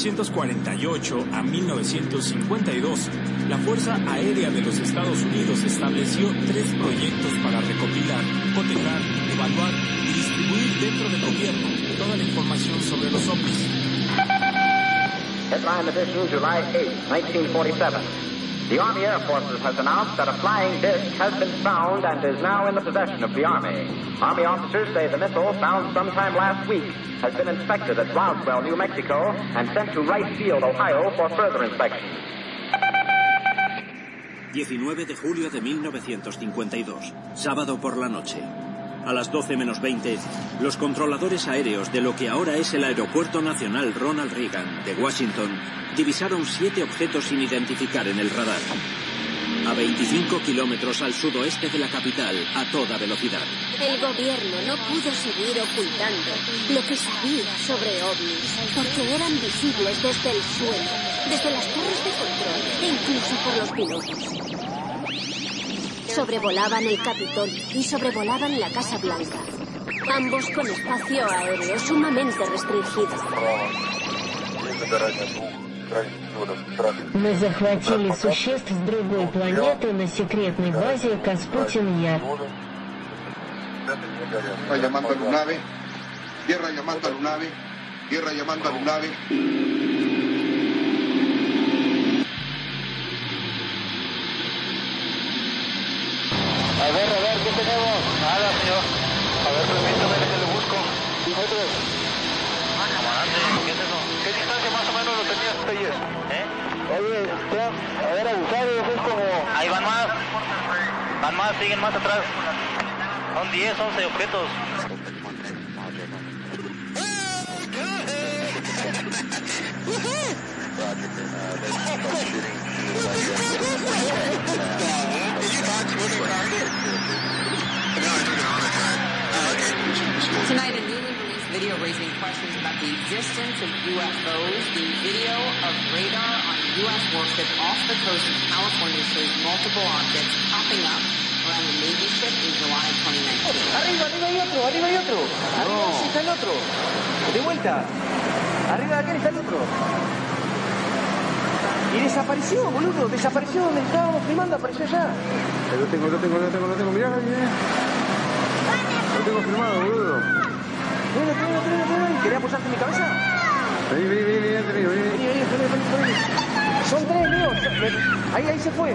1948 a 1952, la Fuerza Aérea de los Estados Unidos estableció tres proyectos para recopilar, cotejar, evaluar y distribuir dentro del gobierno toda la información sobre los ovnis. Headline edition, July 8, 1947. The Army Air Forces has announced that a flying disc has been found and is now in the possession of the Army. Army officers say the missile, found sometime last week, has been inspected at Roswell, New Mexico, and sent to Wright Field, Ohio, for further inspection. 19 de julio de 1952, sábado por la noche. A las 12 menos 20, los controladores aéreos de lo que ahora es el Aeropuerto Nacional Ronald Reagan de Washington divisaron siete objetos sin identificar en el radar. A 25 kilómetros al sudoeste de la capital, a toda velocidad. El gobierno no pudo seguir ocultando lo que sabía sobre ovnis, porque eran visibles desde el suelo, desde las torres de control e incluso por los pilotos Sobrevolaban el Capitol y sobrevolaban la Casa Blanca. Ambos con espacio aéreo sumamente restringido. Мы захватили существ с другой планеты на секретной базе Каспутин-Яр. Tierra llamando a Lunave, tierra llamando a Lunave, tierra llamando a Lunave. A ver, a ver, ¿qué tenemos? Nada, señor. A ver, permítame que le busco. Metros. ¿Qué es eso? ¿Qué distancia más o menos lo tenías ayer? ¿Eh? Oye, ya, a ver, abusados, es como... Ahí van más. Van más, siguen más atrás. Son 10, 11 objetos. Tonight, a newly released video raising questions about the existence of UFOs. The video of radar on a U.S. warship off the coast of California shows multiple objects popping up around the Navy ship in July 2019. Arriba, arriba hay otro, arriba hay otro. Arriba sí está el otro. De vuelta. Arriba de aquel está el otro. Y desapareció, boludo. Desapareció donde estábamos filmando, apareció allá. Lo tengo, lo tengo, lo tengo, lo tengo. Mirá, mirá. Lo tengo filmado, boludo. Ven, ven, ven, ven. ¿Querés apoyarte en mi cabeza? Vení, vení, vení, vení, vení, vení. Vení, vení, vení, vení, vení. Son tres, Leo. Ahí, ahí se fue.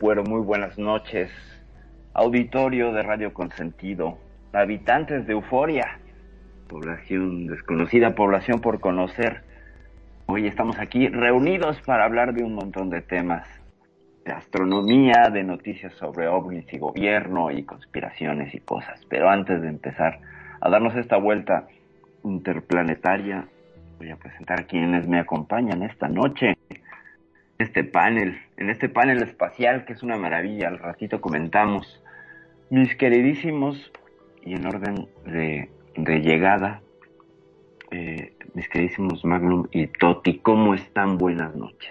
Pero muy buenas noches, auditorio de Radio Consentido, habitantes de Euforia, población desconocida, población por conocer. Hoy estamos aquí reunidos para hablar de un montón de temas, de astronomía, de noticias sobre ovnis y gobierno y conspiraciones y cosas. Pero antes de empezar a darnos esta vuelta interplanetaria, voy a presentar quienes me acompañan esta noche este panel, en este panel espacial que es una maravilla, al ratito comentamos. Mis queridísimos, y en orden de, llegada, eh, mis queridísimos Magnum y Toti, ¿cómo están? Buenas noches.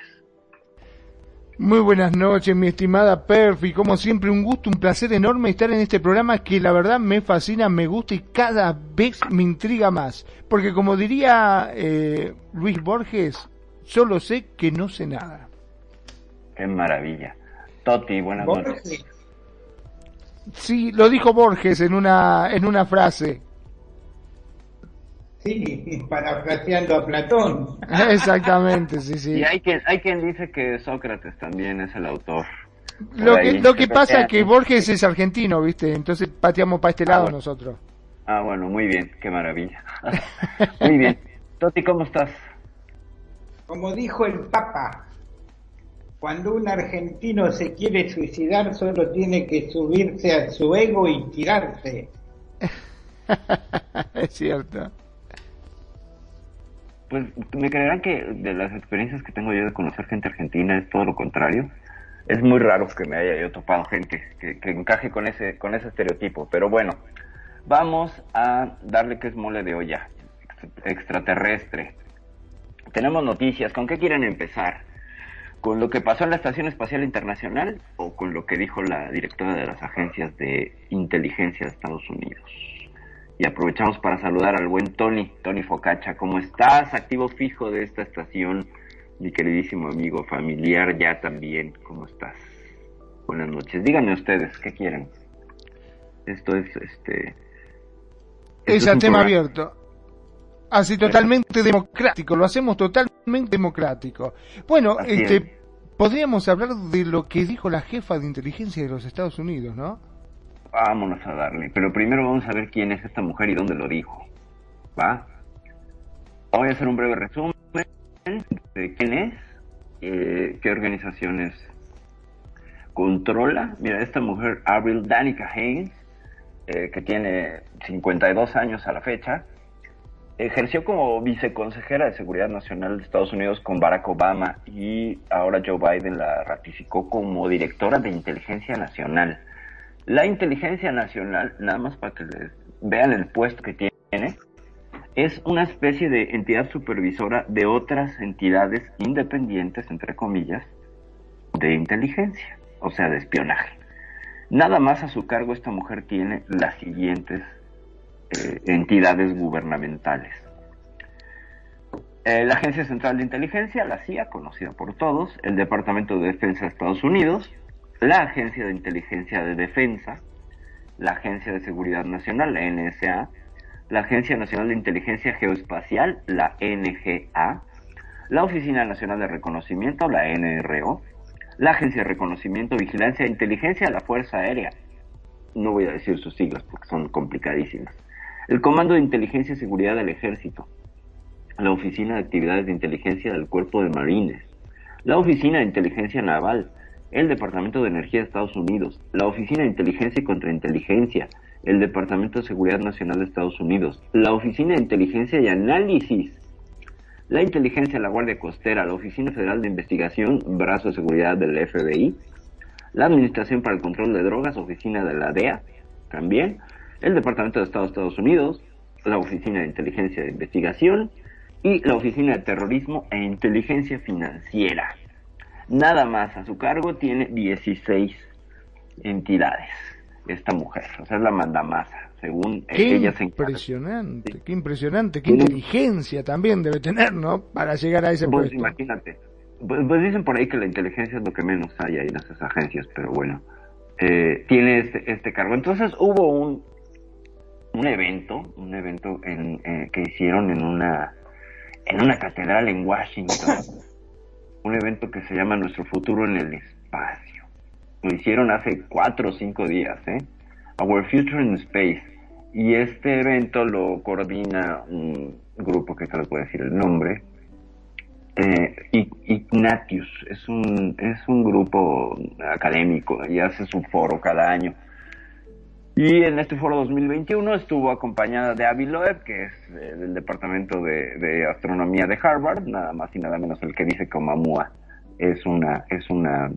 Muy buenas noches, mi estimada Perfi. Como siempre, un gusto, un placer enorme estar en este programa que la verdad me fascina, me gusta y cada vez me intriga más. Porque como diría eh, Luis Borges, solo sé que no sé nada. Qué maravilla. Toti, buenas noches. Sí, lo dijo Borges en una, en una frase. Sí, parafraseando a Platón. Exactamente, sí, sí. Y hay quien, hay quien dice que Sócrates también es el autor. Lo ahí. que, lo que pasa es que Borges es argentino, ¿viste? Entonces pateamos para este lado nosotros. Ah, bueno, muy bien, qué maravilla. muy bien. Toti, ¿cómo estás? Como dijo el Papa, cuando un argentino se quiere suicidar solo tiene que subirse a su ego y tirarse. es cierto. Pues me creerán que de las experiencias que tengo yo de conocer gente argentina es todo lo contrario. Es muy raro que me haya yo topado gente que, que encaje con ese, con ese estereotipo. Pero bueno, vamos a darle que es mole de olla. ex- Extraterrestre. Tenemos noticias. ¿Con qué quieren empezar? ¿Con lo que pasó en la Estación Espacial Internacional o con lo que dijo la directora de las agencias de inteligencia de Estados Unidos? Y aprovechamos para saludar al buen Tony, Tony Focacha. ¿Cómo estás? Activo fijo de esta estación, mi queridísimo amigo, familiar ya también. ¿Cómo estás? Buenas noches. Díganme ustedes, ¿qué quieren? Esto es, este... esto Es a tema programa- abierto. Así totalmente democrático, lo hacemos totalmente democrático. Bueno, Así este, es. podríamos hablar de lo que dijo la jefa de inteligencia de los Estados Unidos, ¿no? Vámonos a darle. Pero primero vamos a ver quién es esta mujer y dónde lo dijo. ¿Va? Voy a hacer un breve resumen de quién es, eh, qué organizaciones controla. Mira, esta mujer, Avril Danica Haynes, eh, que tiene 52 años a la fecha, ejerció como viceconsejera de Seguridad Nacional de Estados Unidos con Barack Obama y ahora Joe Biden la ratificó como directora de Inteligencia Nacional. La inteligencia nacional, nada más para que les vean el puesto que tiene, es una especie de entidad supervisora de otras entidades independientes, entre comillas, de inteligencia, o sea, de espionaje. Nada más a su cargo esta mujer tiene las siguientes eh, entidades gubernamentales. Eh, la Agencia Central de Inteligencia, la CIA, conocida por todos, el Departamento de Defensa de Estados Unidos, la Agencia de Inteligencia de Defensa, la Agencia de Seguridad Nacional, la NSA, la Agencia Nacional de Inteligencia Geoespacial, la NGA, la Oficina Nacional de Reconocimiento, la NRO, la Agencia de Reconocimiento, Vigilancia e Inteligencia, la Fuerza Aérea. No voy a decir sus siglas porque son complicadísimas. El Comando de Inteligencia y Seguridad del Ejército, la Oficina de Actividades de Inteligencia del Cuerpo de Marines, la Oficina de Inteligencia Naval, el Departamento de Energía de Estados Unidos, la Oficina de Inteligencia y Contrainteligencia, el Departamento de Seguridad Nacional de Estados Unidos, la Oficina de Inteligencia y Análisis, la Inteligencia de la Guardia Costera, la Oficina Federal de Investigación, Brazo de Seguridad del FBI, la Administración para el Control de Drogas, Oficina de la DEA, también, el Departamento de Estado de Estados Unidos, la Oficina de Inteligencia de Investigación y la Oficina de Terrorismo e Inteligencia Financiera. Nada más a su cargo tiene 16 entidades esta mujer, o sea, es la mandamasa, según Qué ella se impresionante, qué impresionante, qué inteligencia también debe tener, ¿no? Para llegar a ese Pues puesto. imagínate. Pues, pues dicen por ahí que la inteligencia es lo que menos hay ahí en esas agencias, pero bueno, eh, tiene este, este cargo. Entonces hubo un, un evento, un evento en, eh, que hicieron en una, en una catedral en Washington, un evento que se llama Nuestro Futuro en el Espacio. Lo hicieron hace cuatro o cinco días, ¿eh? Our Future in Space. Y este evento lo coordina un grupo que te lo puedo decir el nombre, eh, Ignatius es un, es un grupo académico y hace su foro cada año. Y en este foro 2021 estuvo acompañada de Avi Loeb, que es eh, del Departamento de, Astronomía de Harvard, nada más y nada menos el que dice que Oumuamua es una, es una,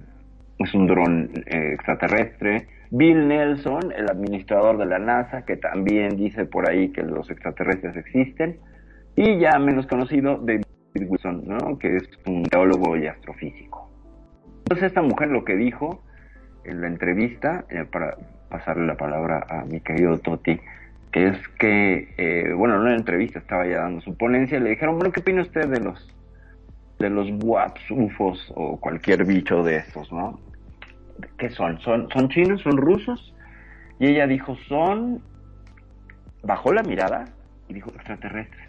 es un dron eh, extraterrestre. Bill Nelson, el administrador de la NASA, que también dice por ahí que los extraterrestres existen. Y ya menos conocido, David Wilson, ¿no? que es un teólogo y astrofísico. Entonces esta mujer lo que dijo en la entrevista, eh, para pasarle la palabra a mi querido Toti, que es que, eh, bueno, en una entrevista estaba ya dando su ponencia, le dijeron, bueno, ¿qué opina usted de los de los WAPs, UFOs o cualquier bicho de estos, ¿no? ¿Qué son? ¿Son, son chinos? ¿Son rusos? Y ella dijo, son... Bajó la mirada y dijo, extraterrestres.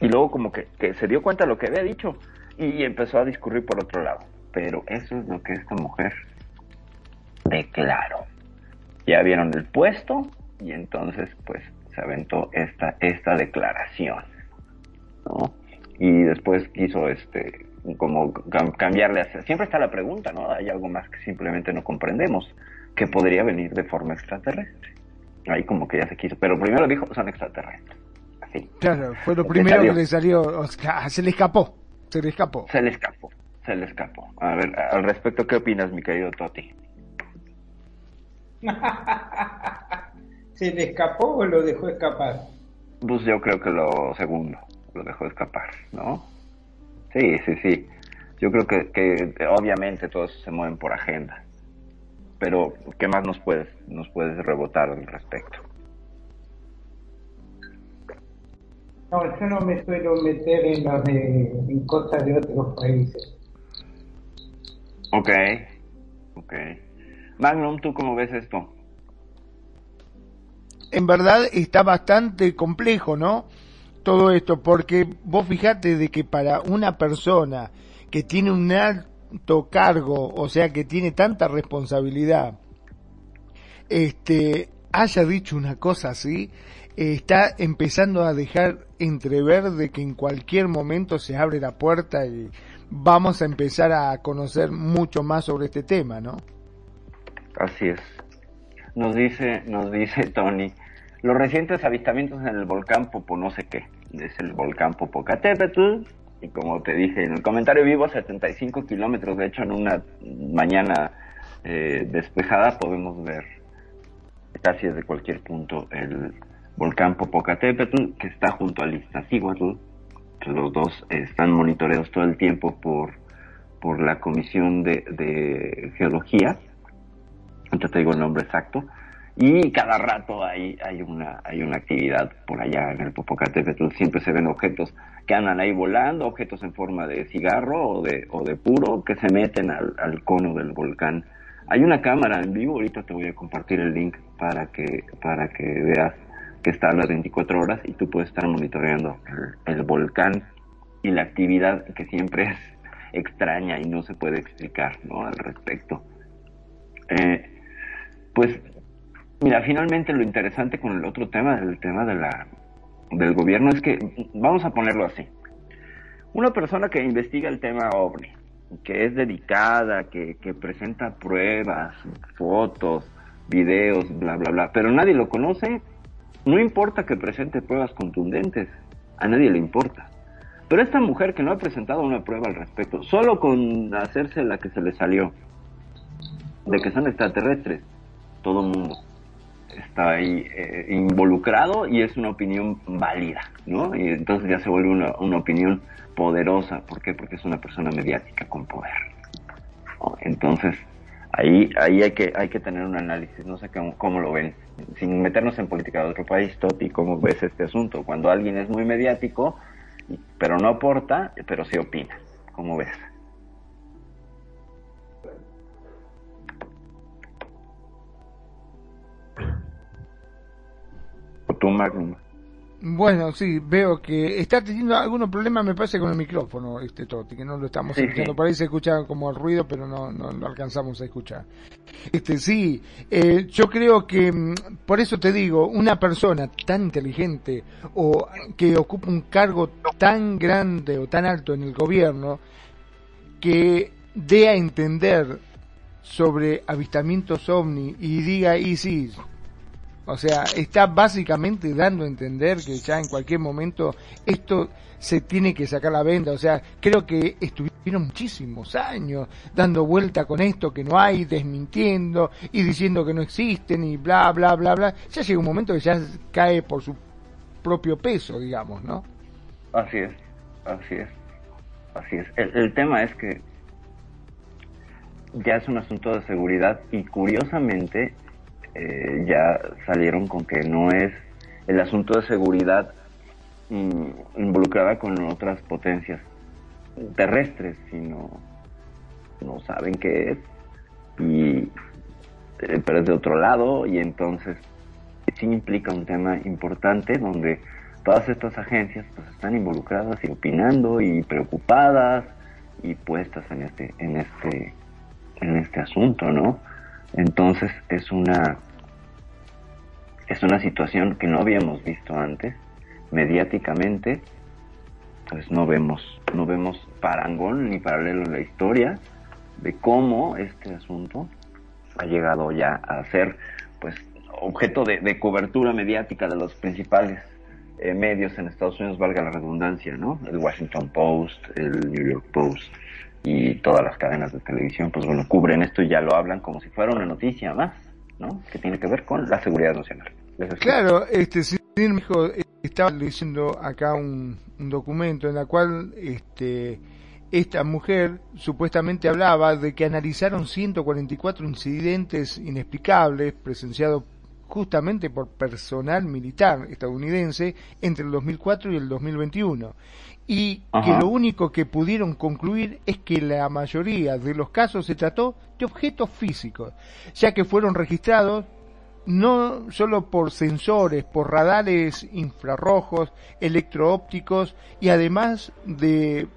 Y luego como que, que se dio cuenta de lo que había dicho y empezó a discurrir por otro lado. Pero eso es lo que esta mujer declaró. Ya vieron el puesto y entonces pues se aventó esta, esta declaración. ¿no? Y después quiso este como cam- cambiarle hacia... Siempre está la pregunta, ¿no? Hay algo más que simplemente no comprendemos, que podría venir de forma extraterrestre. Ahí como que ya se quiso, pero primero dijo, son extraterrestres. Así. Claro, fue lo primero que le salió. o sea, se le escapó. Se le escapó. Se le escapó, se le escapó. A ver, al respecto, ¿qué opinas, mi querido Toti? ¿Se le escapó o lo dejó escapar? Pues yo creo que lo segundo, lo dejó escapar, ¿no? Sí, sí, sí. Yo creo que, que obviamente todos se mueven por agenda. Pero, ¿qué más nos puedes, nos puedes rebotar al respecto? No, yo no me suelo meter en, de, en cosas de otros países. Ok, ok. Magnum, ¿tú cómo ves esto? en verdad está bastante complejo, ¿no? Todo esto, porque vos fijate de que para una persona que tiene un alto cargo, o sea, que tiene tanta responsabilidad, este, haya dicho una cosa así, está empezando a dejar entrever de que en cualquier momento se abre la puerta y vamos a empezar a conocer mucho más sobre este tema, ¿no? Así es. Nos dice, nos dice Tony, los recientes avistamientos en el volcán Popo no sé qué, es el volcán Popocatépetl, y como te dije en el comentario vivo, a 75 kilómetros, de hecho en una mañana eh, despejada podemos ver casi desde cualquier punto el volcán Popocatépetl, que está junto al Iztaccíhuatl, los dos están monitoreados todo el tiempo por, por la Comisión de, de Geología, ahorita te digo el nombre exacto, y cada rato hay, hay, una, hay una actividad por allá en el Popocatépetl, siempre se ven objetos que andan ahí volando, objetos en forma de cigarro o de, o de puro que se meten al, al cono del volcán. Hay una cámara en vivo, ahorita te voy a compartir el link para que, para que veas que está a las 24 horas y tú puedes estar monitoreando el, el volcán y la actividad que siempre es extraña y no se puede explicar ¿no? al respecto. Eh, pues mira, finalmente lo interesante con el otro tema, el tema de la, del gobierno, es que, vamos a ponerlo así, una persona que investiga el tema OVNI, que es dedicada, que, que presenta pruebas, fotos, videos, bla, bla, bla, pero nadie lo conoce, no importa que presente pruebas contundentes, a nadie le importa. Pero esta mujer que no ha presentado una prueba al respecto, solo con hacerse la que se le salió, de que son extraterrestres, todo mundo está ahí eh, involucrado y es una opinión válida, ¿no? Y entonces ya se vuelve una, una opinión poderosa. ¿Por qué? Porque es una persona mediática con poder. ¿no? Entonces, ahí, ahí hay que, hay que tener un análisis, no sé cómo, cómo lo ven, sin meternos en política de otro país, Toti, ¿cómo ves este asunto? Cuando alguien es muy mediático, pero no aporta, pero sí opina, ¿cómo ves? Bueno, sí, veo que está teniendo algunos problemas, me parece, con el micrófono, este Toti, que no lo estamos Sí, escuchando. sí. Por ahí se escucha como el ruido, pero no, no, no alcanzamos a escuchar. Este, sí, eh, yo creo que, mm, por eso te digo, una persona tan inteligente o que ocupa un cargo tan grande o tan alto en el gobierno, que dé a entender sobre avistamientos ovni y diga, y sí, o sea, está básicamente dando a entender que ya en cualquier momento esto se tiene que sacar la venta. O sea, creo que estuvieron muchísimos años dando vuelta con esto que no hay, desmintiendo y diciendo que no existen y bla, bla, bla, bla. Ya llega un momento que ya cae por su propio peso, digamos, ¿no? Así es, así es, así es. El, el tema es que ya es un asunto de seguridad y curiosamente eh, ya salieron con que no es el asunto de seguridad mm, involucrada con otras potencias terrestres, sino no saben qué es y eh, pero es de otro lado y entonces sí implica un tema importante donde todas estas agencias pues están involucradas y opinando y preocupadas y puestas en este en este en este asunto, ¿no? Entonces es una es una situación que no habíamos visto antes mediáticamente pues no vemos no vemos parangón ni paralelo en la historia de cómo este asunto ha llegado ya a ser pues objeto de, cobertura mediática de los principales eh, medios en Estados Unidos, valga la redundancia, ¿no? El Washington Post, el New York Post y todas las cadenas de televisión, pues bueno, cubren esto y ya lo hablan como si fuera una noticia más, ¿no? Que tiene que ver con la seguridad nacional. Claro, este, hijo eh, estaba leyendo acá un, un documento en la cual este, esta mujer supuestamente hablaba de que analizaron 144 incidentes inexplicables presenciados justamente por personal militar estadounidense entre el 2004 y el 2021 y que lo único que pudieron concluir es que la mayoría de los casos se trató de objetos físicos, ya que fueron registrados no solo por sensores, por radares infrarrojos, electroópticos y además de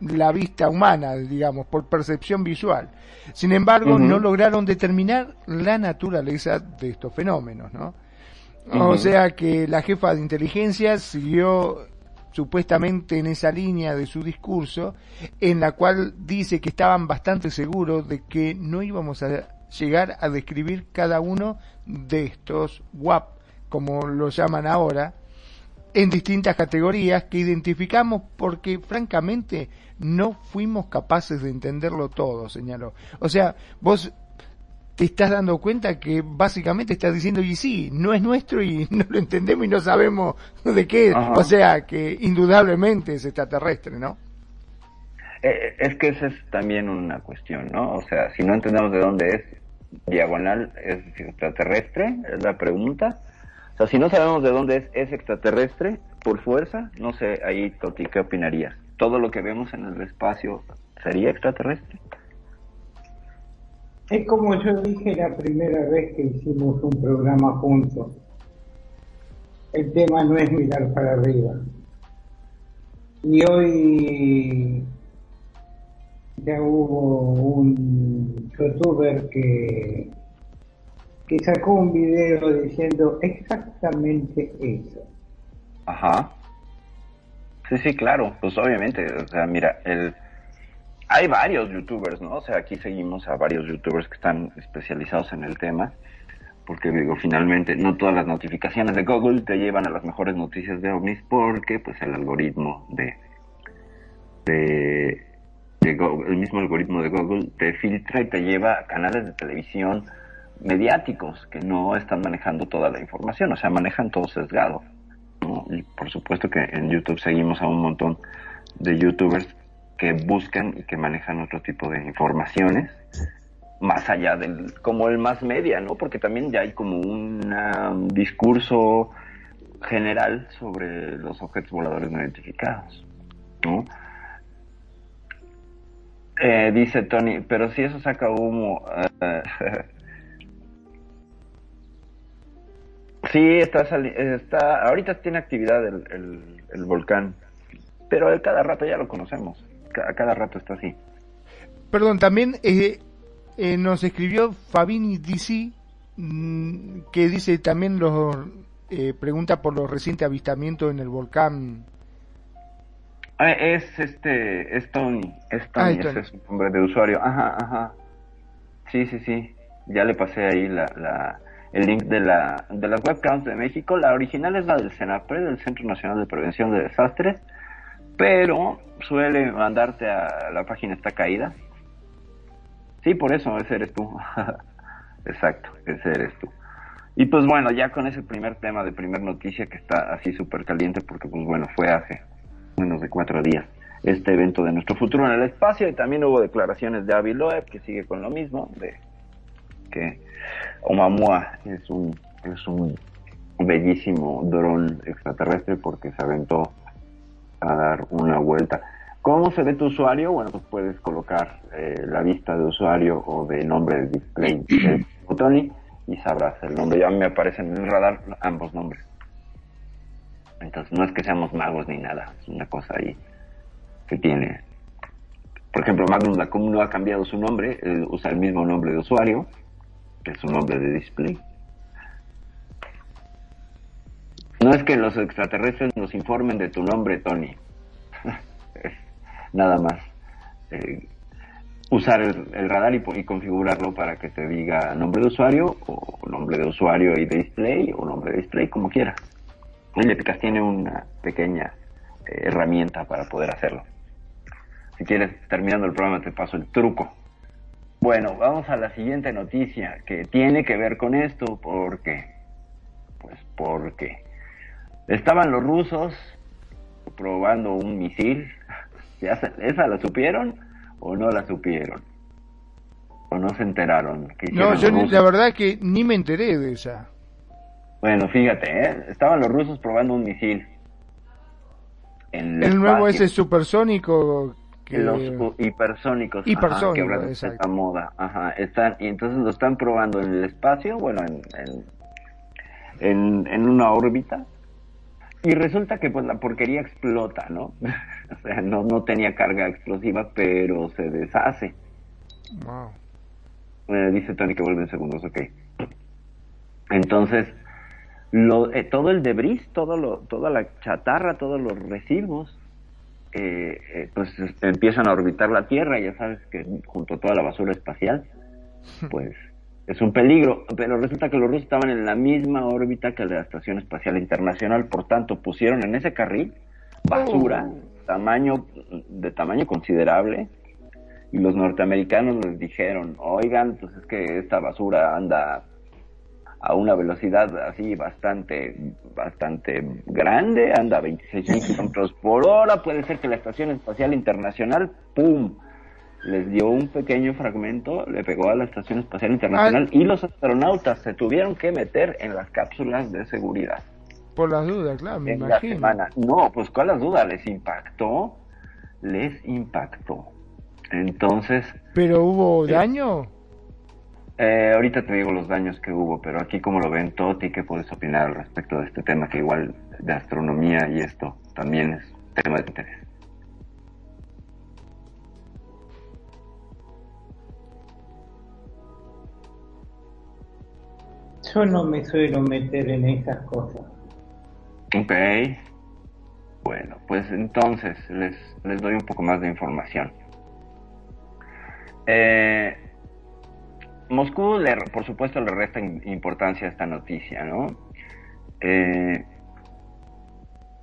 la vista humana, digamos, por percepción visual. Sin embargo, no lograron determinar la naturaleza de estos fenómenos, ¿no? O sea que la jefa de inteligencia siguió supuestamente en esa línea de su discurso, en la cual dice que estaban bastante seguros de que no íbamos a llegar a describir cada uno de estos WAP, como lo llaman ahora, en distintas categorías que identificamos porque francamente no fuimos capaces de entenderlo todo, señaló. O sea, vos te estás dando cuenta que básicamente estás diciendo, y sí, no es nuestro y no lo entendemos y no sabemos de qué. Ajá. O sea, que indudablemente es extraterrestre, ¿no? Eh, es que esa es también una cuestión, ¿no? O sea, si no entendemos de dónde es, diagonal es extraterrestre, es la pregunta. O sea, si no sabemos de dónde es, es extraterrestre, por fuerza, no sé, ahí Toti, ¿qué opinarías? ¿Todo lo que vemos en el espacio sería extraterrestre? Es como yo dije la primera vez que hicimos un programa juntos. El tema no es mirar para arriba. Y hoy ya hubo un youtuber que, que sacó un video diciendo exactamente eso. Ajá. Sí, sí, claro, pues obviamente, o sea, mira, el... hay varios youtubers, ¿no? O sea, aquí seguimos a varios youtubers que están especializados en el tema, porque digo, finalmente, no todas las notificaciones de Google te llevan a las mejores noticias de ovnis, porque pues el algoritmo de, de, de el mismo algoritmo de Google te filtra y te lleva a canales de televisión mediáticos que no están manejando toda la información, o sea, manejan todo sesgado. Y por supuesto que en YouTube seguimos a un montón de youtubers que buscan y que manejan otro tipo de informaciones más allá del como el más media, ¿no? Porque también ya hay como un discurso general sobre los objetos voladores no identificados, ¿no? Eh, dice Tony, pero si eso saca humo. eh, sí, está, está ahorita tiene actividad el, el- volcán, pero de cada rato ya lo conocemos. Ca- cada rato está así. Perdón, también eh, eh, nos escribió Fabini DC, mm, que dice también los eh, pregunta por los recientes avistamientos en el volcán. Ah, es este, es Tony, es Tony. ese es su nombre de usuario. Ajá, ajá. Sí, sí, sí. Ya le pasé ahí la, la, el link de la, de las webcams de México. La original es la del CENAPRE, del Centro Nacional de Prevención de Desastres, pero suele mandarte a la página está caída. Sí, por eso, ese eres tú. Exacto, ese eres tú. Y pues bueno, ya con ese primer tema de primer noticia que está así súper caliente porque pues bueno, fue hace menos de cuatro días este evento de nuestro futuro en el espacio y también hubo declaraciones de Avi Loeb que sigue con lo mismo de que Oumuamua es un es un bellísimo dron extraterrestre porque se aventó a dar una vuelta. ¿Cómo se ve tu usuario? Bueno, pues puedes colocar eh, la vista de usuario o de nombre de display de Tony y sabrás el nombre. Ya me aparecen en el radar ambos nombres. Entonces no es que seamos magos ni nada, es una cosa ahí que tiene. Por ejemplo, Magnus Lacum no ha cambiado su nombre, él usa el mismo nombre de usuario, que es su nombre de display. No es que los extraterrestres nos informen de tu nombre, Tony. Nada más. eh, usar el, radar y, configurarlo para que te diga nombre de usuario o nombre de usuario y display o nombre de display como quieras. Epicas tiene una pequeña eh, herramienta para poder hacerlo. Si quieres, terminando el programa, te paso el truco. Bueno, vamos a la siguiente noticia que tiene que ver con esto porque, pues porque estaban los rusos probando un misil. ¿Ya se- ¿Esa la supieron o no la supieron? ¿O no se enteraron? que No, yo ni- la verdad que ni me enteré de esa. Bueno, fíjate, ¿eh? estaban los rusos probando un misil. En El nuevo ese supersónico que... Los u- hipersónicos. ajá, que exacto. esta moda. Ajá, están, y entonces lo están probando en el espacio, bueno, en, en, en, en una órbita. Y resulta que pues la porquería explota, ¿no? o sea, no, no tenía carga explosiva, pero se deshace. Wow. Eh, dice Tony que vuelve en segundos, ok. Entonces, lo, eh, todo el debris, todo lo, toda la chatarra, todos los residuos, eh, eh, pues es- empiezan a orbitar la Tierra, ya sabes que junto a toda la basura espacial, pues es un peligro, pero resulta que los rusos estaban en la misma órbita que la Estación Espacial Internacional, por tanto pusieron en ese carril basura, tamaño, de tamaño considerable, y los norteamericanos les dijeron, oigan, pues es que esta basura anda a una velocidad así bastante, bastante grande, anda a 26 mil kilómetros por hora, puede ser que la Estación Espacial Internacional, ¡pum!, les dio un pequeño fragmento, le pegó a la Estación Espacial Internacional y los astronautas se tuvieron que meter en las cápsulas de seguridad. Por las dudas, claro, me en la imagino. semana. No, pues cuál las dudas, les impactó, les impactó. Entonces, ¿Pero hubo daño? Eh, ahorita te digo los daños que hubo, pero aquí como lo ven, Toti, ¿qué puedes opinar al respecto de este tema que igual de astronomía y esto también es tema de interés? Yo no me suelo meter en esas cosas. Ok. Bueno, pues entonces les, les doy un poco más de información. Eh, Moscú, le, por supuesto, le resta importancia a esta noticia, ¿no? Eh,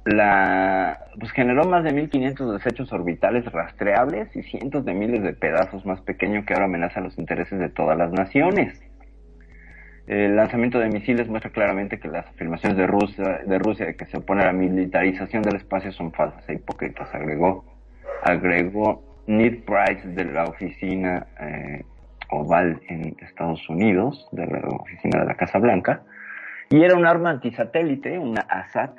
la, pues generó más de 1.500 desechos orbitales rastreables y cientos de miles de pedazos más pequeños que ahora amenazan los intereses de todas las naciones. El lanzamiento de misiles muestra claramente que las afirmaciones de Rusia, de Rusia de que se opone a la militarización del espacio son falsas e hipócritas, agregó, agregó Ned Price de la oficina eh, Oval en Estados Unidos, de la oficina de la Casa Blanca, y era un arma antisatélite, una ASAT,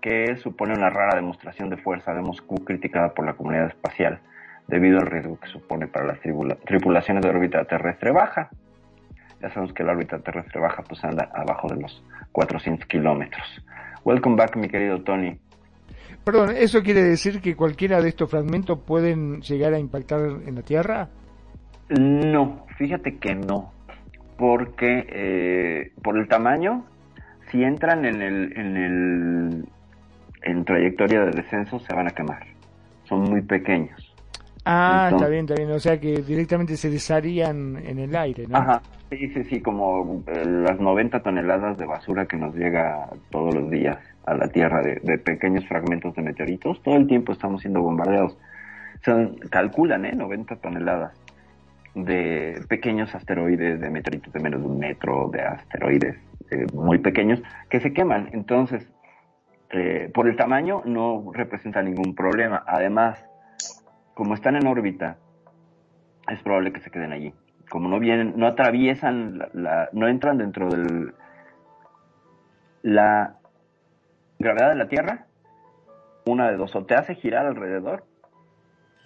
que supone una rara demostración de fuerza de Moscú criticada por la comunidad espacial debido al riesgo que supone para las tripulaciones de órbita terrestre baja. Ya sabemos que la órbita terrestre baja pues anda abajo de los 400 kilómetros. Welcome back, mi querido Tony. Perdón, ¿eso quiere decir que cualquiera de estos fragmentos pueden llegar a impactar en la Tierra? No, fíjate que no, porque eh, por el tamaño, si entran en el, en el en trayectoria de descenso se van a quemar. Son muy pequeños. Ah, Entonces- está bien, está bien. O sea que directamente se desharían en el aire, ¿no? Ajá, sí, sí, sí, como eh, las 90 toneladas de basura que nos llega todos los días a la Tierra de, de pequeños fragmentos de meteoritos. Todo el tiempo estamos siendo bombardeados. Son, calculan, ¿eh? 90 toneladas de pequeños asteroides, de meteoritos de menos de un metro, de asteroides eh, muy pequeños que se queman. Entonces, eh, por el tamaño no representa ningún problema. Además, como están en órbita, es probable que se queden allí. Como no vienen, no atraviesan, la, no entran dentro del la gravedad de la Tierra, una de dos, o te hace girar alrededor,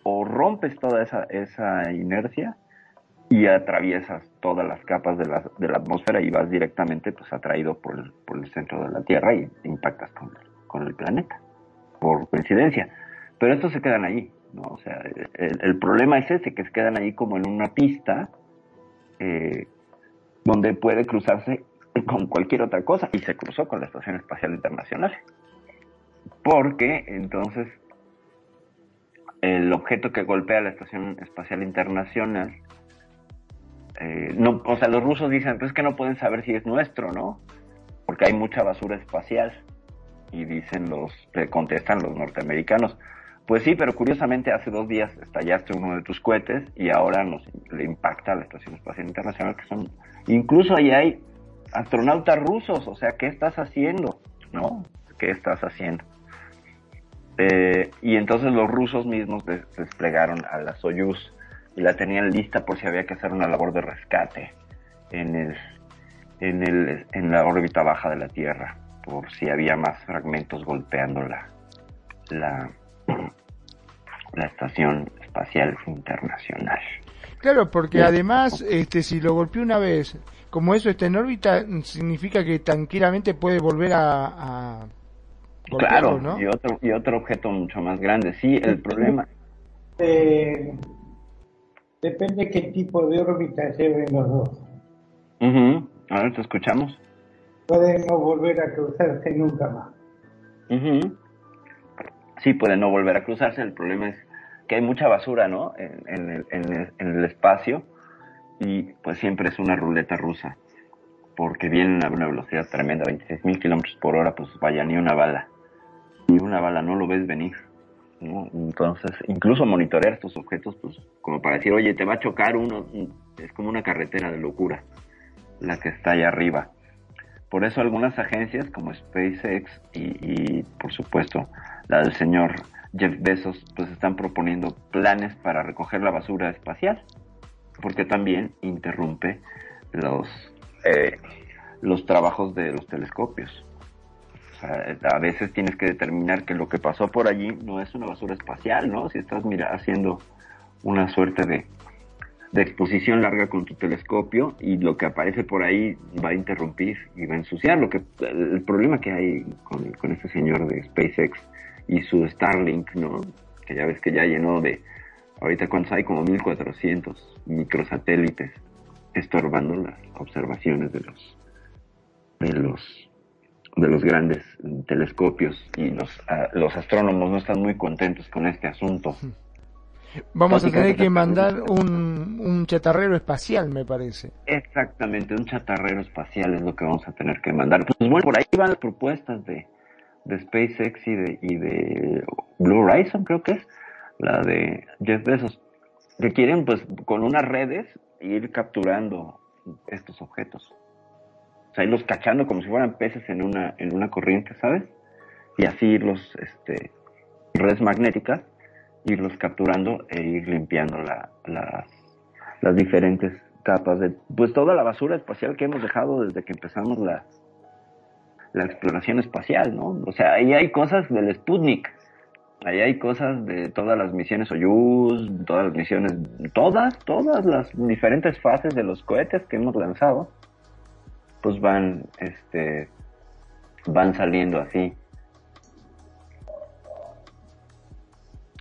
o rompes toda esa, esa inercia y atraviesas todas las capas de la, de la atmósfera y vas directamente pues atraído por el, por el centro de la Tierra y impactas con, con el planeta, por coincidencia. Pero estos se quedan allí, ¿no? O sea, el, el problema es ese, que se quedan allí como en una pista eh, donde puede cruzarse con cualquier otra cosa, y se cruzó con la Estación Espacial Internacional. Porque entonces el objeto que golpea la Estación Espacial Internacional, eh, no, o sea, los rusos dicen, pues es que no pueden saber si es nuestro, ¿no? Porque hay mucha basura espacial. Y dicen los, le contestan los norteamericanos, pues sí, pero curiosamente hace dos días estallaste uno de tus cohetes y ahora le impacta a la Estación Espacial Internacional, que son, incluso ahí hay astronautas rusos, o sea, ¿qué estás haciendo? ¿No? ¿Qué estás haciendo? Eh, y entonces los rusos mismos des- desplegaron a la Soyuz y la tenían lista por si había que hacer una labor de rescate en el, en el, en la órbita baja de la Tierra, por si había más fragmentos golpeando la, la, la estación espacial internacional. Claro, porque además, este, si lo golpeó una vez, como eso está en órbita, significa que tranquilamente puede volver a, a golpearlo, Claro, ¿no? y otro y otro objeto mucho más grande. Sí, el problema. Eh, depende qué tipo de órbita lleven los dos. Ujú, Ahora te escuchamos. Pueden no volver a cruzarse nunca más. Ujú. Sí, puede no volver a cruzarse. El problema es que hay mucha basura, ¿no? En, en el, en el- en el espacio y pues siempre es una ruleta rusa. Porque vienen a una velocidad tremenda, 26 mil kilómetros por hora, pues vaya, ni una bala. Ni una bala, no lo ves venir. ¿No? Entonces, incluso monitorear estos objetos, pues como para decir, oye, te va a chocar uno, es como una carretera de locura, la que está allá arriba. Por eso algunas agencias como SpaceX y, por supuesto la del señor Jeff Bezos pues están proponiendo planes para recoger la basura espacial porque también interrumpe los eh, los trabajos de los telescopios. A veces tienes que determinar que lo que pasó por allí no es una basura espacial, ¿no? Si estás mira, haciendo una suerte de, exposición larga con tu telescopio y lo que aparece por ahí va a interrumpir y va a ensuciar. Lo que el, el problema que hay con, con este señor de SpaceX y su Starlink, ¿no? Que ya ves que ya llenó de ahorita cuántos hay como 1400 microsatélites estorbando las observaciones de los de los de los grandes telescopios y los ah, los astrónomos no están muy contentos con este asunto. Vamos a tener que mandar un, un chatarrero espacial, me parece. Exactamente, un chatarrero espacial es lo que vamos a tener que mandar. Pues bueno, por ahí van las propuestas de, de SpaceX y de, y de Blue Horizon, creo que es, la de Jeff Bezos, que quieren pues con unas redes ir capturando estos objetos. O sea, irlos cachando como si fueran peces en una, en una corriente, ¿sabes? Y así irlos, este, redes magnéticas, irlos capturando e ir limpiando la, las, las diferentes capas de pues toda la basura espacial que hemos dejado desde que empezamos la, la exploración espacial, ¿no? O sea, ahí hay cosas del Sputnik, ahí hay cosas de todas las misiones Soyuz, todas las misiones, todas, todas las diferentes fases de los cohetes que hemos lanzado, pues van, este, van saliendo así.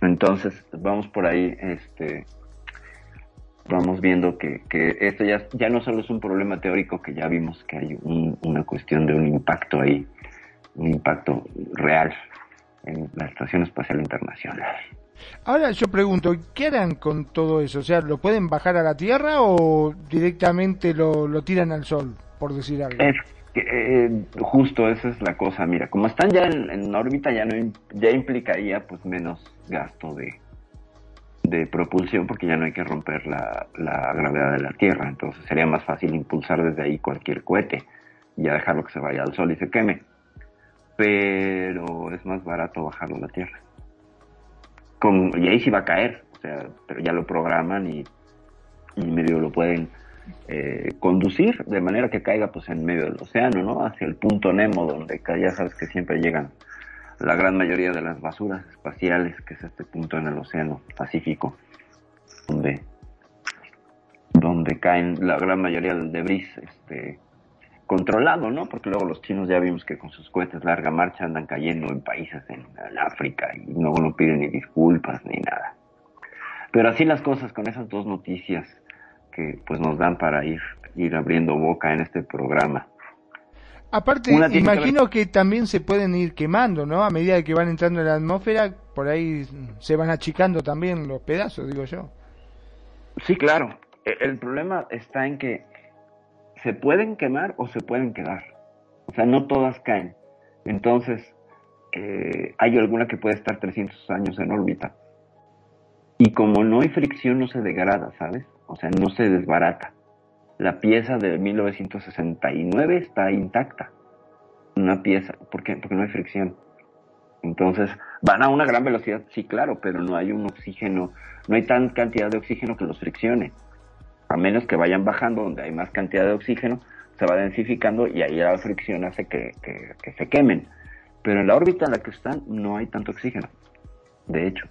Entonces, vamos por ahí, este, vamos viendo que, que esto ya, ya no solo es un problema teórico, que ya vimos que hay un- una cuestión de un impacto ahí, un impacto real en la Estación Espacial Internacional. Ahora yo pregunto, ¿qué harán con todo eso? O sea, ¿lo pueden bajar a la Tierra o directamente lo, lo tiran al Sol, por decir algo? Es que, eh, justo esa es la cosa, mira, como están ya en, órbita ya no ya implicaría pues menos gasto de, de propulsión porque ya no hay que romper la, la gravedad de la Tierra, entonces sería más fácil impulsar desde ahí cualquier cohete y ya dejarlo que se vaya al Sol y se queme. Pero es más barato bajarlo a la Tierra. Con, sí va a caer, o sea, pero ya lo programan y, y medio lo pueden eh, conducir de manera que caiga pues en medio del océano, ¿no? Hacia el punto Nemo, donde ya sabes que siempre llegan la gran mayoría de las basuras espaciales, que es este punto en el océano Pacífico, donde, donde caen la gran mayoría del debris este, controlado, ¿no? Porque luego los chinos ya vimos que con sus cohetes larga marcha andan cayendo en países en, en África y luego no piden ni disculpas ni nada. Pero así las cosas con esas dos noticias que pues nos dan para ir, ir abriendo boca en este programa. Aparte, que imagino que, también se pueden ir quemando, ¿no? A medida que van entrando en la atmósfera, por ahí se van achicando también los pedazos, digo yo. Sí, claro. E- El problema está en que se pueden quemar o se pueden quedar. O sea, no todas caen. Entonces, eh, hay alguna que puede estar 300 años en órbita. Y como no hay fricción, no se degrada, ¿sabes? O sea, no se desbarata. La pieza de 1969 está intacta. Una pieza, ¿por qué? Porque no hay fricción. Entonces, van a una gran velocidad, sí, claro, pero no hay un oxígeno, no hay tan cantidad de oxígeno que los friccione. A menos que vayan bajando, donde hay más cantidad de oxígeno, se va densificando y ahí la fricción hace que, que- que se quemen. Pero en la órbita en la que están no hay tanto oxígeno, de hecho.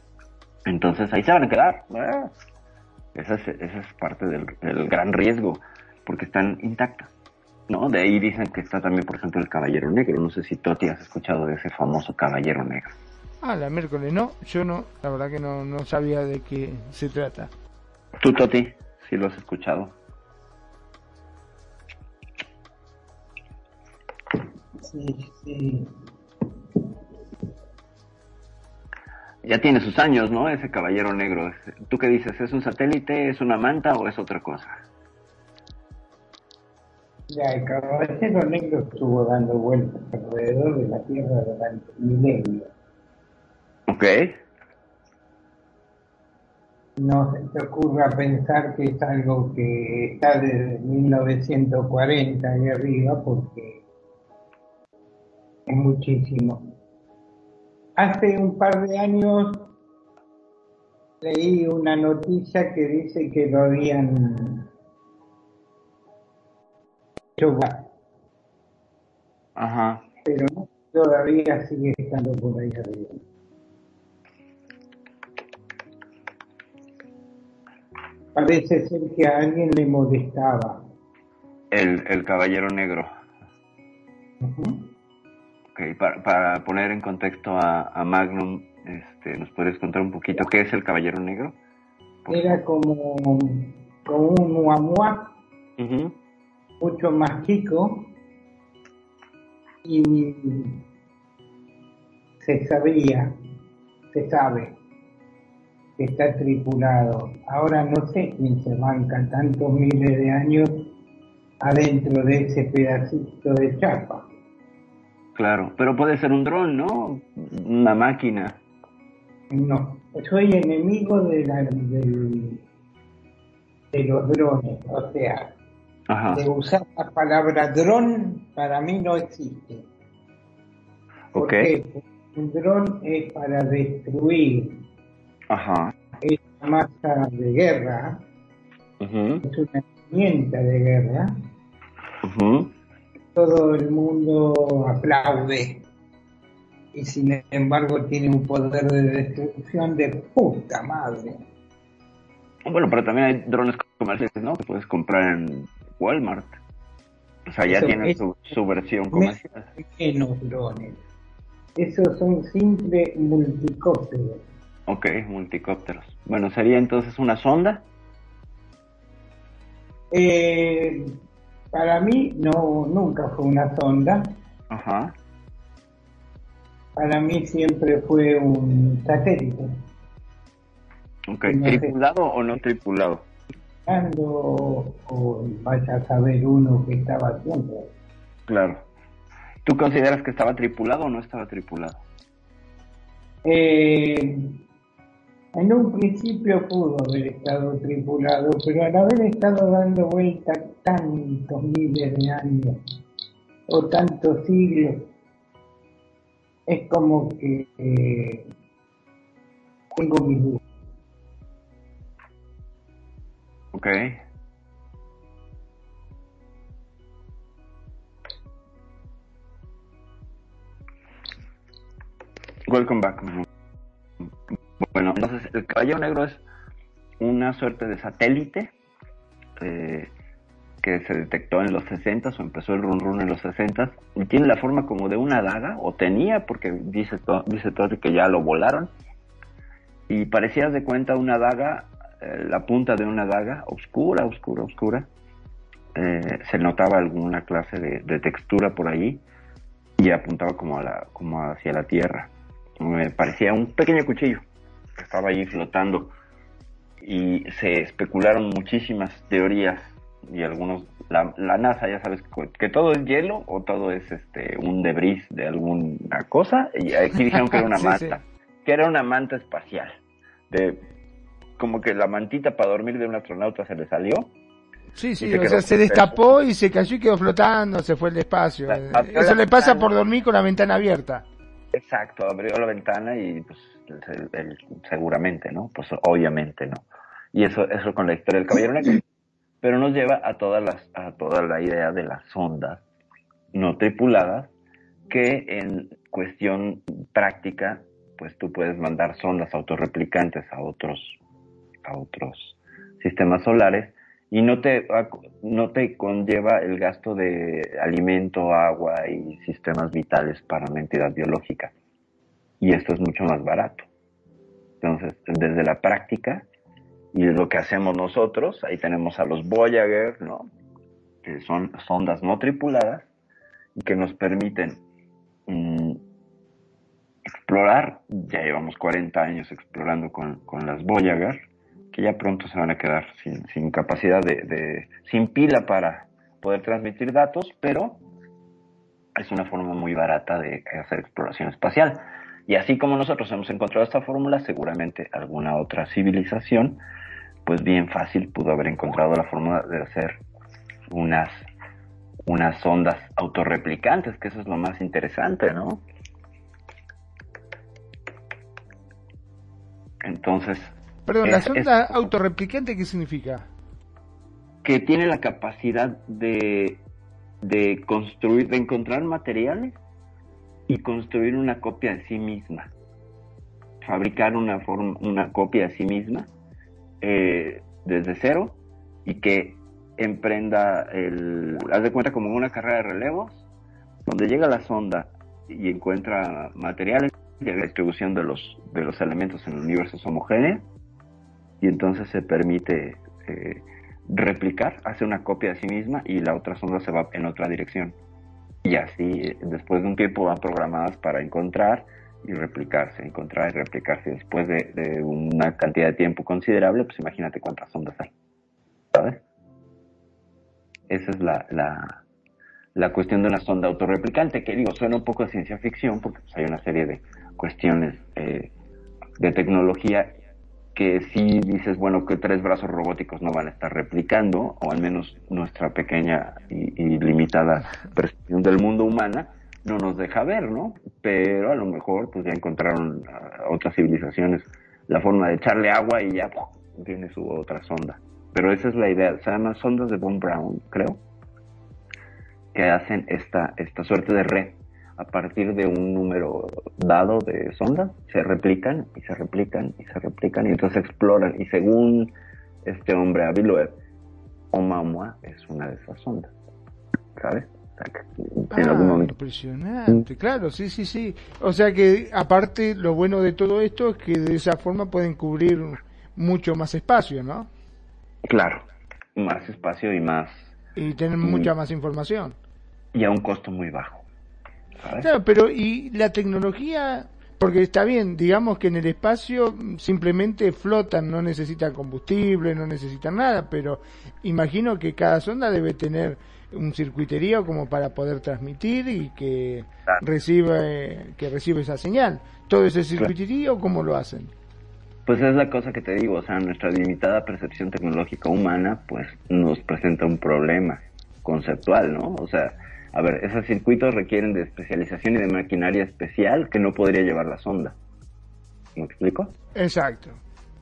Entonces ahí se van a quedar. Ah, Esa es, esa es parte del, del gran riesgo, porque están intactas. ¿no? De ahí dicen que está también, por ejemplo, el Caballero Negro. No sé si Toti has escuchado de ese famoso Caballero Negro. Ah, la miércoles no, yo no, la verdad que no, no sabía de qué se trata. ¿Tú, Toti, si lo has escuchado? Sí, sí. Ya tiene sus años, ¿no? Ese Caballero Negro. ¿Tú qué dices? ¿Es un satélite, es una manta o es otra cosa? Ya, el caballero negro estuvo dando vueltas alrededor de la Tierra durante milenios. Ok. No se te ocurra pensar que es algo que está desde 1940 y arriba, porque es muchísimo. Hace un par de años leí una noticia que dice que lo habían hecho Ajá. pero no, todavía sigue estando por ahí arriba. Parece ser que a alguien le molestaba. El, el Caballero Negro. Ok, para, para poner en contexto a, a Magnum, este, ¿nos podrías contar un poquito qué es el Caballero Negro? Era como, como un muamua, mucho más chico, y se sabía, se sabe está tripulado. Ahora no sé quién se banca tantos miles de años adentro de ese pedacito de chapa. Claro, pero puede ser un dron, ¿no? Una máquina. No, soy enemigo de, la, del- de los drones, o sea, Ajá. de usar la palabra dron para mí no existe. ¿Por Ok. qué? Porque un dron es para destruir, Ajá. es una masa de guerra, es una herramienta de guerra, ujú. todo el mundo aplaude y sin embargo tiene un poder de destrucción de puta madre. Bueno, pero también hay drones comerciales, ¿no? Que puedes comprar en Walmart. O sea, ya tienen su versión comercial. Menos drones. Esos son simples multicópteros. Ok, multicópteros. Bueno, sería entonces una sonda. Eh, para mí no nunca fue una sonda, Ajá. para mí siempre fue un satélite. Ok, No sé. ¿tripulado o no tripulado? Ando, o vaya a saber uno que estaba haciendo. Claro. ¿Tú consideras que estaba tripulado o no estaba tripulado? Eh, en un principio pudo haber estado tripulado, pero al haber estado dando vueltas tantos miles de años o tantos siglos, es como que eh, tengo mis dudas. Ok. Welcome back. Bueno, entonces el caballero negro es una suerte de satélite eh, que se detectó en los 60 o empezó el run run en los 60 y tiene la forma como de una daga o tenía porque dice to- dice Todd que ya lo volaron. Y parecía de cuenta una daga eh, la punta de una daga oscura oscura oscura. Eh, se notaba alguna clase de, de textura por allí y apuntaba como a la como hacia la tierra. Me parecía un pequeño cuchillo estaba allí flotando y se especularon muchísimas teorías y algunos la, la NASA ya sabes que, todo es hielo o todo es este un debris de alguna cosa y aquí dijeron que era una Sí, manta que era una manta espacial de como que la mantita para dormir de un astronauta se le salió Sí, sí, se o sea, se destapó y se cayó y quedó flotando, se fue al espacio. La- Eso le pasa por dormir con la ventana abierta. Exacto, abrió la ventana y pues el- el- seguramente, ¿no? Pues obviamente no. Y eso, eso con la historia del Caballero Negro. Pero nos lleva a todas las, a toda la idea de las sondas no tripuladas, que en cuestión práctica, pues tú puedes mandar sondas autorreplicantes a otros, a otros sistemas solares y no te, no te conlleva el gasto de alimento, agua y sistemas vitales para una entidad biológica. Y esto es mucho más barato. Entonces, desde la práctica y lo que hacemos nosotros, ahí tenemos a los Voyager, ¿no? Que son sondas no tripuladas y que nos permiten mm, explorar. Ya llevamos 40 años explorando con, con las Voyager, ya pronto se van a quedar sin, capacidad de, de, sin pila para poder transmitir datos, pero es una forma muy barata de hacer exploración espacial. Y así como nosotros hemos encontrado esta fórmula, seguramente alguna otra civilización, pues bien fácil pudo haber encontrado la fórmula de hacer unas, unas ondas autorreplicantes, que eso es lo más interesante, ¿no? Entonces... Perdón, ¿la es- sonda autorreplicante qué significa? que tiene la capacidad de, de construir, de encontrar materiales y construir una copia de sí misma. Fabricar una, forma, una copia de sí misma eh, desde cero y que emprenda el, haz de cuenta como una carrera de relevos, donde llega la sonda y encuentra materiales y la distribución de los, de los elementos en el universo es homogénea y entonces se permite eh, replicar, hace una copia de sí misma y la otra sonda se va en otra dirección. Y así, después de un tiempo, van programadas para encontrar y replicarse, encontrar y replicarse. Después de, de una cantidad de tiempo considerable, pues imagínate cuántas sondas hay. ¿Sabes? Esa es la, la, la cuestión de una sonda autorreplicante, que digo, suena un poco de ciencia ficción, porque pues, hay una serie de cuestiones eh, de tecnología que si dices, bueno, que tres brazos robóticos no van a estar replicando, o al menos nuestra pequeña y, limitada percepción del mundo humana no nos deja ver, ¿no? Pero a lo mejor pues ya encontraron otras civilizaciones la forma de echarle agua y ya ¡pum! tiene su otra sonda. Pero esa es la idea, se llaman sondas de Von Braun, creo, que hacen esta, esta suerte de red a partir de un número dado de sondas, se replican y se replican y se replican y entonces exploran. Y según este hombre Aviloev, Oumuamua es una de esas sondas, ¿sabes? En Ah, algún momento. impresionante, claro, sí, sí, sí. O sea que aparte lo bueno de todo esto es que de esa forma pueden cubrir mucho más espacio, ¿no? Claro, más espacio y más Y tener mucha más información. y a un costo muy bajo. Claro, pero y la tecnología, porque está bien, digamos que en el espacio simplemente flotan, no necesitan combustible, no necesitan nada, pero imagino que cada sonda debe tener un circuiterío como para poder transmitir y que reciba eh, que reciba esa señal. Todo ese circuiterío, ¿cómo lo hacen? Pues es la cosa que te digo, o sea, nuestra limitada percepción tecnológica humana, pues nos presenta un problema conceptual, ¿no? O sea, a ver, esos circuitos requieren de especialización y de maquinaria especial que no podría llevar la sonda. ¿Me explico? Exacto.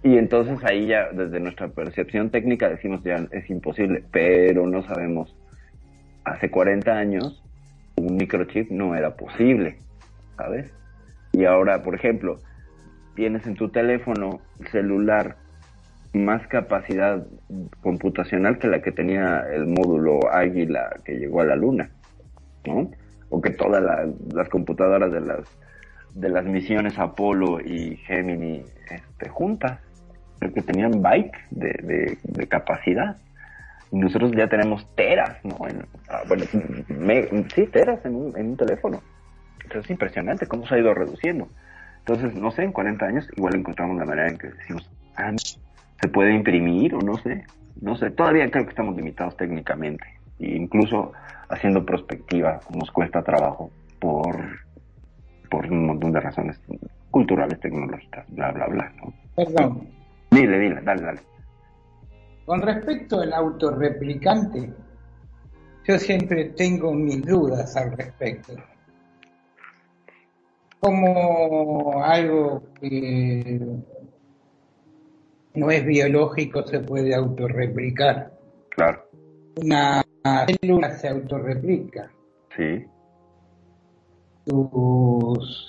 Y entonces ahí ya, desde nuestra percepción técnica, decimos ya es imposible, pero no sabemos. Hace 40 años, un microchip no era posible, ¿sabes? Y ahora, por ejemplo, tienes en tu teléfono celular más capacidad computacional que la que tenía el módulo Águila que llegó a la Luna, ¿no? O que todas la- las computadoras de las de las misiones Apolo y Gemini este, juntas, creo que tenían byte de, de- de capacidad. Nosotros ya tenemos teras, ¿no? En- ah, bueno, me- sí, teras en un, en un teléfono. Entonces es impresionante cómo se ha ido reduciendo. Entonces, no sé, en 40 años igual encontramos la manera en que decimos, ah, se puede imprimir o no sé, no sé, todavía creo que estamos limitados técnicamente. E incluso haciendo prospectiva nos cuesta trabajo por, por un montón de razones culturales, tecnológicas, bla, bla, bla. ¿no? Perdón, Dile, dile, dale, dale. con respecto al autorreplicante, yo siempre tengo mis dudas al respecto. Como algo que no es biológico se puede autorreplicar. Claro, Una célula se autorreplica. sí, tus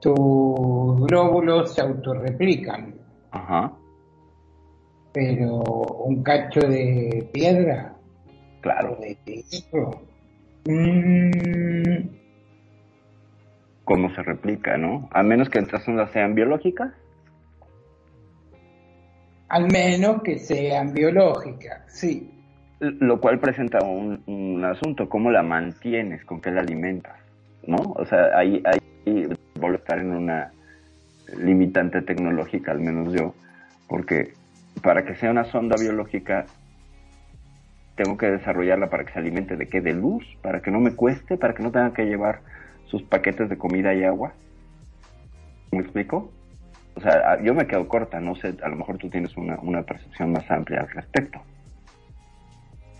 tus glóbulos se autorreplican, ajá, pero un cacho de piedra. Claro. de hierro, mm, Cómo se replica, ¿no? A menos que estas ondas sean biológicas, al menos que sean biológicas, sí. lo cual presenta un, un asunto, ¿cómo la mantienes? ¿Con qué la alimentas? ¿No? O sea, ahí, ahí vuelvo a estar en una limitante tecnológica, al menos yo, porque para que sea una sonda biológica tengo que desarrollarla para que se alimente de qué? De luz, para que no me cueste, para que no tenga que llevar sus paquetes de comida y agua. ¿Me explico? O sea, yo me quedo corta, no sé, a lo mejor tú tienes una, una percepción más amplia al respecto.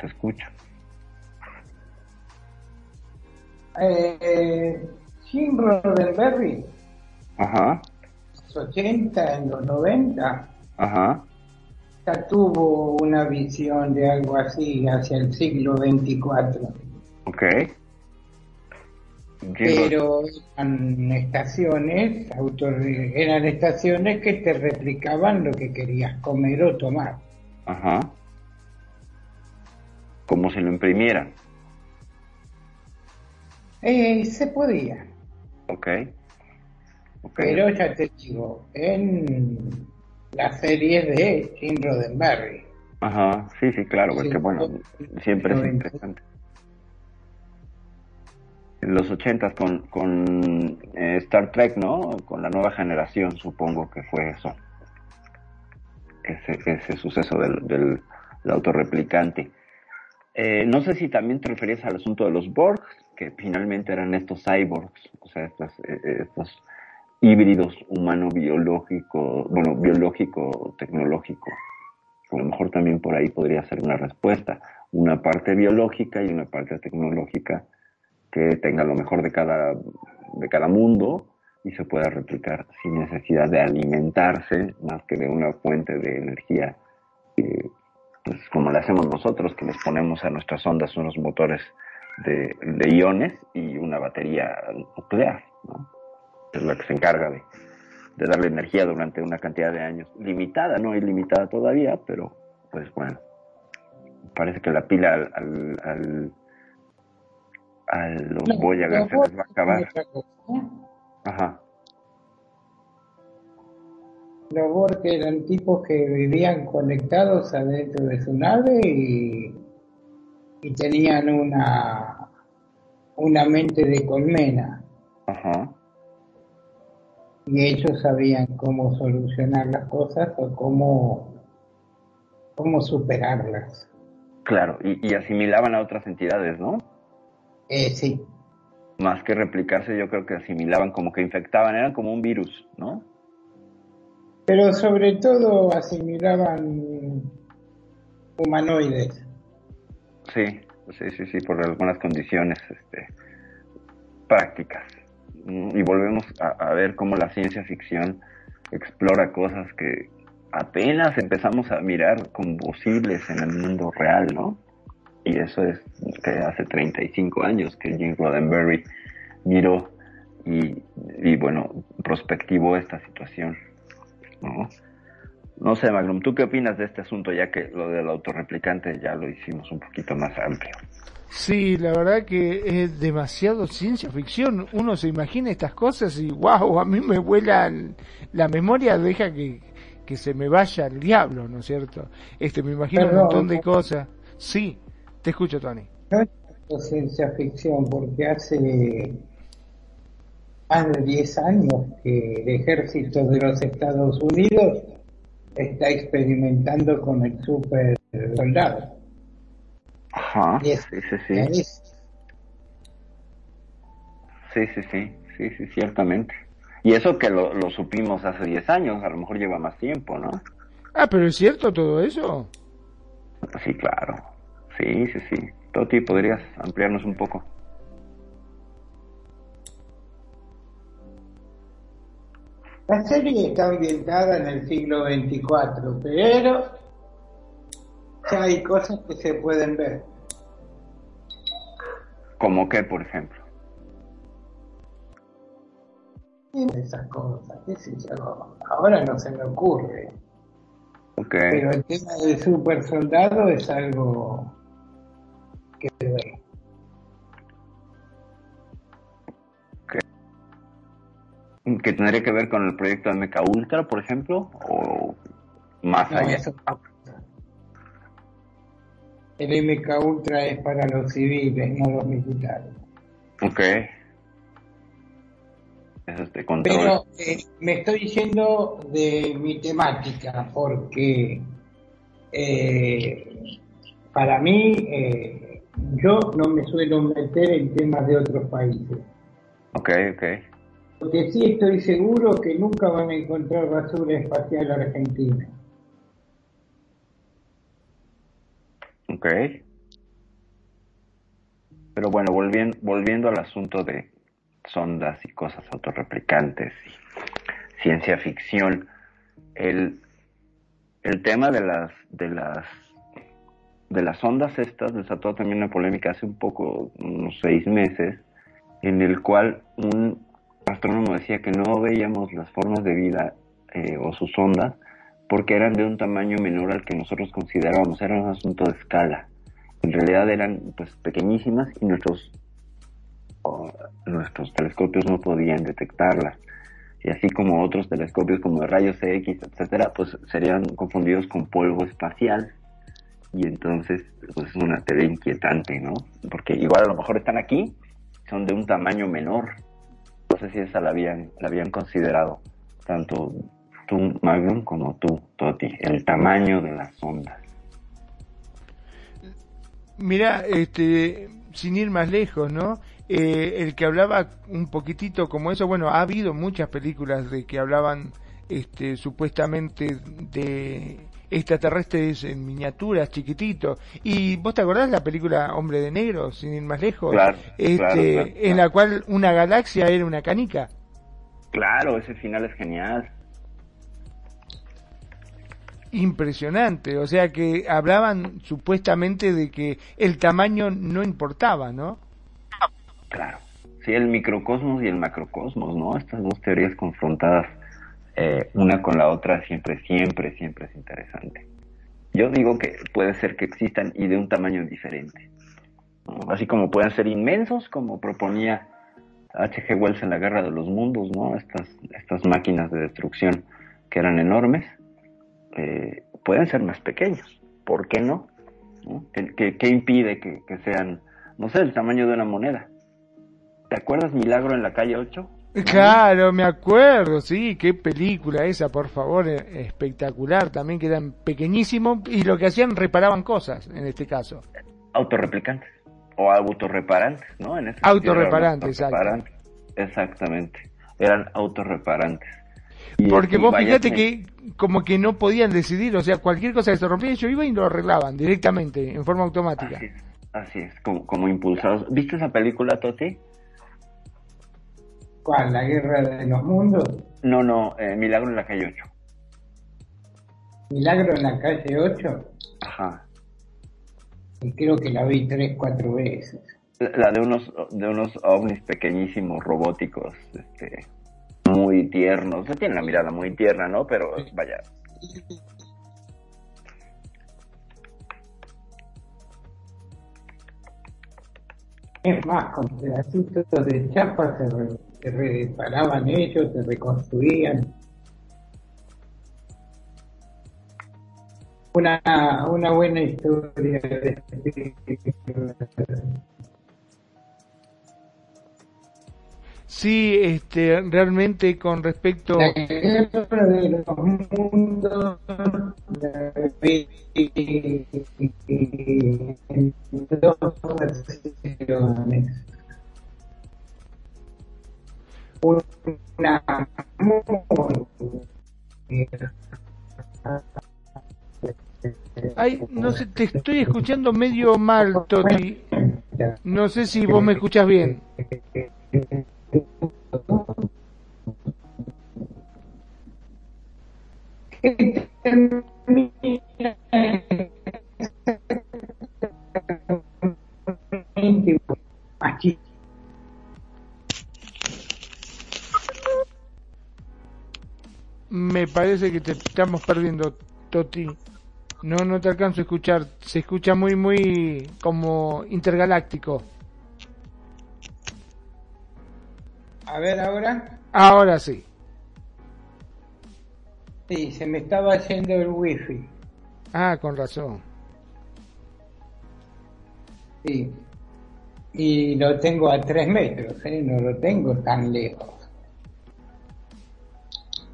Te escucho. Eh, Jim Roddenberry, Ajá, los 80, en los 90, ajá, ya tuvo una visión de algo así hacia el siglo 24. ok. Pero eran estaciones eran estaciones que te replicaban lo que querías comer o tomar Ajá. Como si lo imprimieran. Eh, se podía Ok. Ok. pero ya te digo en las series de Jim Roddenberry Ajá, sí, sí, claro, porque bueno, siempre es interesante. En los ochentas con, con eh, Star Trek, ¿no? Con la nueva generación, supongo que fue eso. Ese, ese suceso del, del, del autorreplicante. Eh, no sé si también te referías al asunto de los Borgs, que finalmente eran estos cyborgs, o sea, estos, eh, estos híbridos humano-biológico, bueno, biológico-tecnológico. A lo mejor también por ahí podría ser una respuesta, una parte biológica y una parte tecnológica que tenga lo mejor de cada, de cada mundo y se pueda replicar sin necesidad de alimentarse más que de una fuente de energía pues como lo hacemos nosotros, que les ponemos a nuestras ondas unos motores de, de iones y una batería nuclear, ¿no? Es la que se encarga de, de darle energía durante una cantidad de años, limitada, no ilimitada todavía, pero pues bueno, parece que la pila al, al, al- a los No, Voyager se les va a acabar. Ajá, los Borg eran tipos que vivían conectados adentro de su nave y, y tenían una una mente de colmena ajá, y ellos sabían cómo solucionar las cosas o cómo, cómo superarlas. claro, y, y asimilaban a otras entidades, ¿no? Eh, sí, Más que replicarse, yo creo que asimilaban como que infectaban, eran como un virus, ¿no? pero sobre todo asimilaban humanoides. Sí, sí, sí, sí, por algunas condiciones este, prácticas. Mm, Y volvemos a, a ver cómo la ciencia ficción explora cosas que apenas empezamos a mirar como posibles en el mundo real, ¿no? Y eso es que hace 35 años que Jim Roddenberry miró y, y bueno, prospectivó esta situación. ¿no? no sé, Magnum, ¿tú qué opinas de este asunto? Ya que lo del autorreplicante ya lo hicimos un poquito más amplio. Sí, la verdad que es demasiado ciencia ficción. Uno se imagina estas cosas y wow, a mí me vuela el- la memoria, deja que, que se me vaya el diablo, ¿no es cierto? Este, me imagino un montón de cosas. Sí, te escucho, Tony. No es ciencia ficción, porque hace más de 10 años que el ejército de los Estados Unidos está experimentando con el super soldado. Ajá, sí, sí, sí. es- Sí, sí, sí, sí, sí, ciertamente. Y eso que lo, lo supimos hace 10 años, a lo mejor lleva más tiempo, ¿no? Ah, pero es cierto todo eso. Sí, claro. Sí, sí, sí. Toti, ¿podrías ampliarnos un poco? La serie está ambientada en el siglo 24, pero ya hay cosas que se pueden ver. ¿Como qué, por ejemplo? Esas cosas, qué sé yo. Ahora no se me ocurre. Ok. Pero el tema del super soldado es algo que se ve. ¿Que tendría que ver con el proyecto MK Ultra, por ejemplo? ¿O más No, allá? eso no. El MK Ultra es para los civiles, no los militares. Ok. Eso es de control. Pero eh, me estoy yendo de mi temática porque eh, para mí eh, yo no me suelo meter en temas de otros países. Ok, ok. Lo que sí estoy seguro que nunca van a encontrar basura espacial argentina. Ok. Pero bueno, volviendo, volviendo al asunto de sondas y cosas autorreplicantes y ciencia ficción, el, el tema de las, de las de las ondas estas desató también una polémica hace un poco, unos seis meses, en el cual un astrónomo decía que no veíamos las formas de vida eh, o sus ondas porque eran de un tamaño menor al que nosotros considerábamos, era un asunto de escala. En realidad eran pues pequeñísimas y nuestros nuestros telescopios no podían detectarlas. Y así como otros telescopios como de rayos X, etcétera, pues serían confundidos con polvo espacial. Y entonces, pues es una teoría inquietante, ¿no? Porque igual a lo mejor están aquí, son de un tamaño menor. No sé si esa la habían, la habían considerado, tanto tú, Magnum, como tú, Toti, el tamaño de las ondas. Mira, este, sin ir más lejos, ¿no? Eh, el que hablaba un poquitito como eso, bueno, ha habido muchas películas de que hablaban, este, supuestamente de extraterrestres en miniaturas, chiquititos. ¿Y vos te acordás la película Hombre de Negro, sin ir más lejos? Claro, este, claro, claro, En la cual una galaxia era una canica. Claro, ese final es genial. Impresionante, o sea que hablaban supuestamente de que el tamaño no importaba, ¿no? Claro. Sí, el microcosmos y el macrocosmos, ¿no? Estas dos teorías confrontadas eh, una con la otra siempre, siempre, siempre es interesante. Yo digo que puede ser que existan y de un tamaño diferente. Así como pueden ser inmensos, como proponía H.G. Wells en la Guerra de los Mundos, ¿no? Estas, estas máquinas de destrucción que eran enormes, eh, pueden ser más pequeños. ¿Por qué no? ¿No? ¿Qué, qué- qué impide que, que sean, no sé, el tamaño de una moneda? ¿Te acuerdas Milagro en la calle 8? Claro, me acuerdo, sí, qué película esa, por favor, eh, espectacular, también que eran pequeñísimos y lo que hacían reparaban cosas, en este caso. Autorreplicantes o autorreparantes, ¿no? En ese Autorreparantes, autorreparantes. Exactamente, eran autorreparantes. Y- Porque vos fíjate que- que como que no podían decidir, o sea, cualquier cosa que se rompía, ellos iban y lo arreglaban directamente, en forma automática. Así es, así es como, como impulsados. ¿Viste esa película, Toti? ¿Cuál? ¿La guerra de los mundos? No, no, eh, Milagro en la calle 8. ¿Milagro en la calle 8? Ajá. Y creo que la vi tres, cuatro veces. La de unos, de unos ovnis pequeñísimos, robóticos, este, muy tiernos. No tiene la mirada muy tierna, ¿no? Pero vaya. Es más, con pedacitos de chapa se, re- se reparaban ellos, se reconstruían. Una, una buena historia de Sí, este, realmente con respecto... La guerra de los mundos en dos versiones. Ay, no sé, te estoy escuchando medio mal, Toti. No sé si vos me escuchas bien. Me parece que te estamos perdiendo, Toti. No, no te alcanzo a escuchar. Se escucha muy, muy como intergaláctico. A ver ahora. Ahora sí. Sí, se me estaba haciendo el wifi. Ah, con razón. Sí. Y lo tengo a tres metros, ¿eh? no lo tengo tan lejos.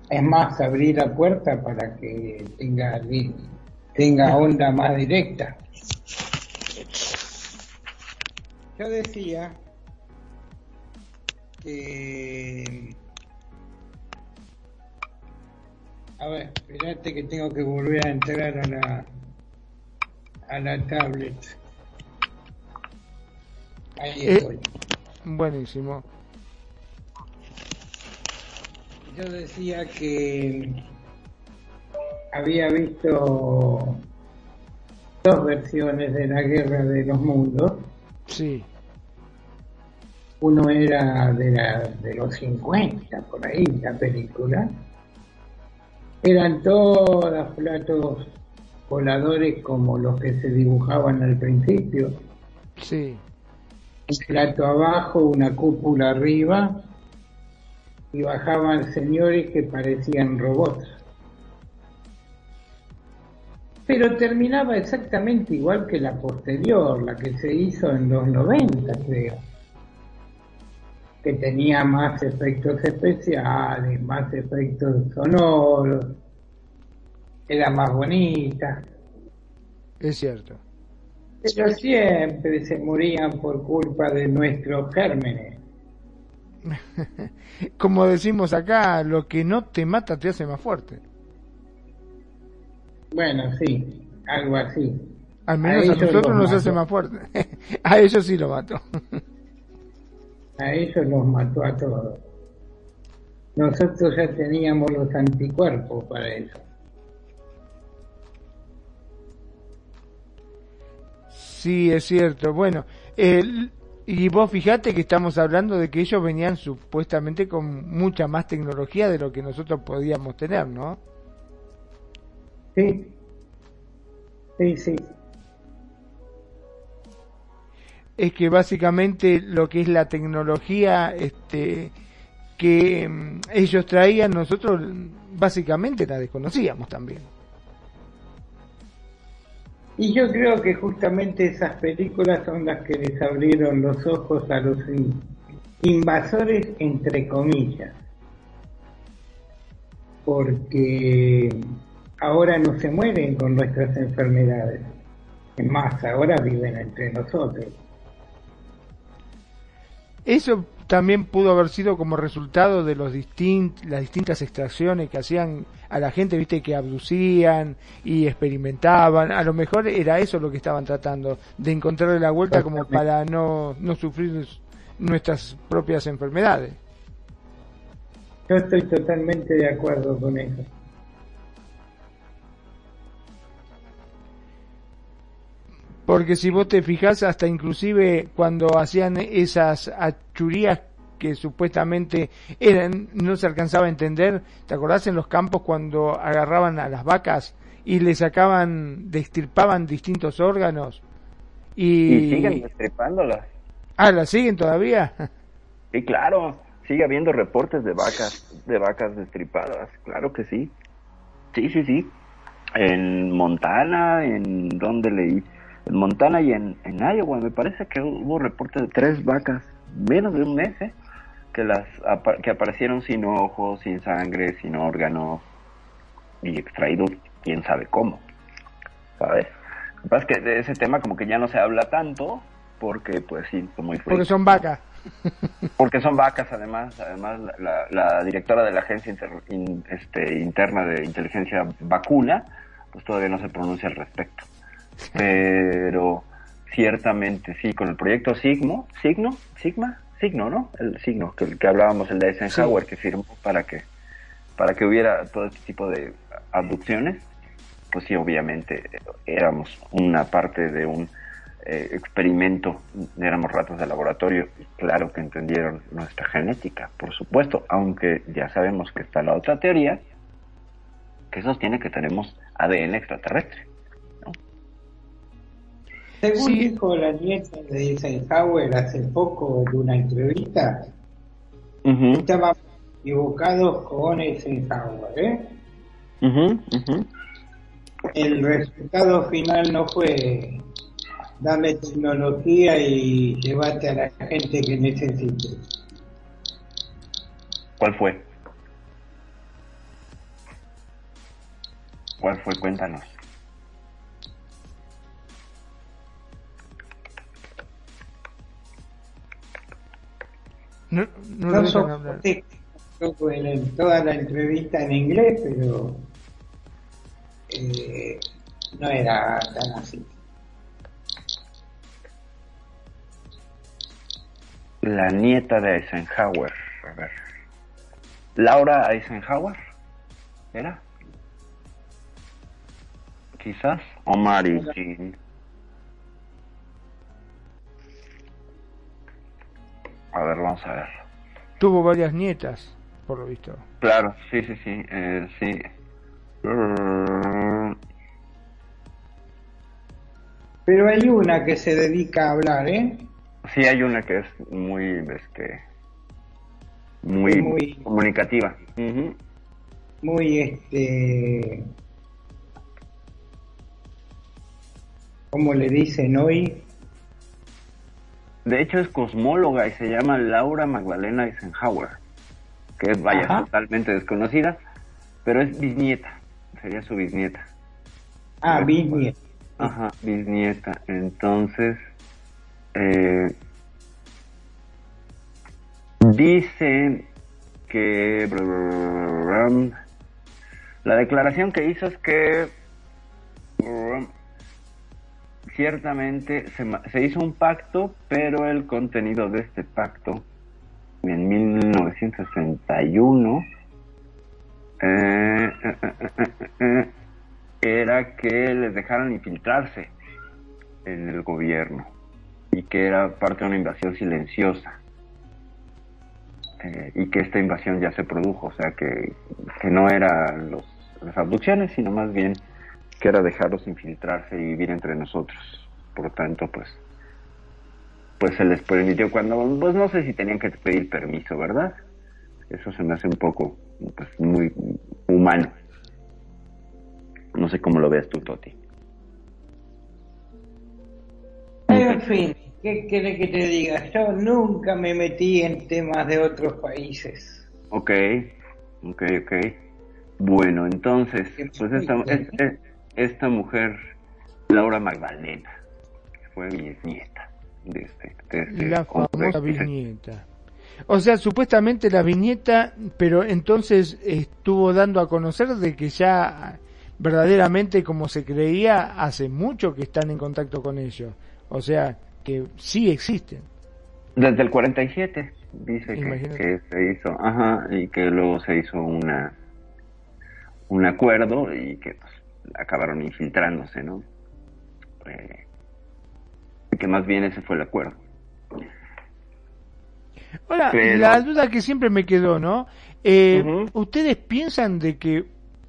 Es más, abrí la puerta para que tenga, tenga onda más directa. Yo decía que... A ver, espérate que tengo que volver a entrar a la, a la tablet. Ahí Eh, estoy. buenísimo. Yo decía que había visto dos versiones de la Guerra de los Mundos. Sí. Uno era de, la, de los 50, por ahí, la película. Eran todos platos voladores como los que se dibujaban al principio. Sí. un plato abajo, una cúpula arriba, y bajaban señores que parecían robots. Pero terminaba exactamente igual que la posterior, la que se hizo en los 90, creo. Que tenía más efectos especiales, más efectos sonoros, era más bonita. Es cierto. Pero siempre se morían por culpa de nuestros gérmenes. Como decimos acá, lo que no te mata te hace más fuerte. Bueno, sí, algo así. Al menos a, nosotros nos hace mató. más fuerte. a ellos sí lo mato. A ellos los mató a todos. Nosotros ya teníamos los anticuerpos para eso. Sí, es cierto. Bueno, el- y vos fijate que estamos hablando de que ellos venían supuestamente con mucha más tecnología de lo que nosotros podíamos tener, ¿no? Sí, sí, sí. Es que básicamente lo que es la tecnología este, que mm, ellos traían, nosotros básicamente la desconocíamos también. Y yo creo que justamente esas películas son las que les abrieron los ojos a los in- invasores, entre comillas. Porque ahora no se mueren con nuestras enfermedades. Es más, ahora viven entre nosotros. Eso también pudo haber sido como resultado de los distint las distintas extracciones que hacían a la gente, viste, que abducían y experimentaban. A lo mejor era eso lo que estaban tratando, de encontrarle la vuelta como para no, no sufrir nuestras propias enfermedades. Yo estoy totalmente de acuerdo con eso. Porque si vos te fijas, hasta inclusive cuando hacían esas achurías que supuestamente eran, no se alcanzaba a entender, ¿te acordás en los campos cuando agarraban a las vacas y le sacaban, destrippaban distintos órganos? Y, Y siguen destripándolas. Ah, ¿la siguen todavía? Sí, claro. Sigue habiendo reportes de vacas, de vacas destripadas. Claro que sí. Sí, sí, sí. En Montana, en donde leí, en Montana y en, en Iowa, me parece que hubo reportes de tres vacas, menos de un mes, ¿eh? que las que aparecieron sin ojos, sin sangre, sin órganos y extraídos, quién sabe cómo. ¿Sabes? Lo que pasa es que de ese tema como que ya no se habla tanto porque pues sí, muy Porque son vacas. porque son vacas además además la, la- la directora de la agencia inter- in- este, interna de inteligencia vacuna pues todavía no se pronuncia al respecto pero ciertamente sí con el proyecto Sigmo Signo Sigma Signo no el signo que, que hablábamos el de Eisenhower que firmó para que para que hubiera todo este tipo de abducciones pues sí obviamente éramos una parte de un eh, experimento, éramos ratas de laboratorio, y claro que entendieron nuestra genética, por supuesto, aunque ya sabemos que está la otra teoría, que sostiene que tenemos ADN extraterrestre. Según dijo la nieta de Eisenhower hace poco en una entrevista, estaban equivocados con Eisenhower, ¿eh? El resultado final no fue dame tecnología y llévate a la gente que necesites. ¿Cuál fue? ¿Cuál fue? Cuéntanos. No, no No lo dejan son hablar. poco en el- toda la entrevista en inglés, pero eh, no era tan así. La nieta de Eisenhower. A ver. Laura Eisenhower. ¿Era? Quizás. O Mary Jean. A ver, vamos a ver. Tuvo varias nietas, por lo visto. Claro, sí, sí, sí. eh, sí. Pero hay una que se dedica a hablar, ¿eh? Sí, hay una que es muy, este, muy, Muy- comunicativa. Muy, este... ¿Cómo le dicen hoy? De hecho es cosmóloga y se llama Laura Magdalena Eisenhower, que es, vaya, Ajá. totalmente desconocida, pero es bisnieta, sería su bisnieta. Ah, bisnieta. Ajá, bisnieta. Entonces, eh, dice que la declaración que hizo es que ciertamente se, se hizo un pacto, pero el contenido de este pacto en 1961 eh, eh, eh, eh, era que les dejaran infiltrarse en el gobierno y que era parte de una invasión silenciosa y que esta invasión ya se produjo, o sea que, que no eran los, las abducciones, sino más bien que era dejarlos infiltrarse y vivir entre nosotros. Por tanto, pues, pues se les permitió cuando, pues no sé si tenían que pedir permiso, ¿verdad? Eso se me hace un poco, pues, muy humano. No sé cómo lo ves tú, Toti. En fin, ¿qué querés que te diga? Yo nunca me metí en temas de otros países. Ok, ok, ok. Bueno, entonces, pues esta, es- es- esta mujer, Laura Magdalena, que fue bisnieta de este, de este La hombre. famosa viñeta. O sea, supuestamente la viñeta, pero entonces estuvo dando a conocer de que ya verdaderamente, como se creía, hace mucho que están en contacto con ellos. O sea, que sí existen. Desde el 47, dice que, que se hizo, ajá, y que luego se hizo una un acuerdo y que acabaron infiltrándose, ¿no? Eh, que más bien ese fue el acuerdo. Ahora, Pero- la duda que siempre me quedó, ¿no? Eh, ¿Ustedes piensan de que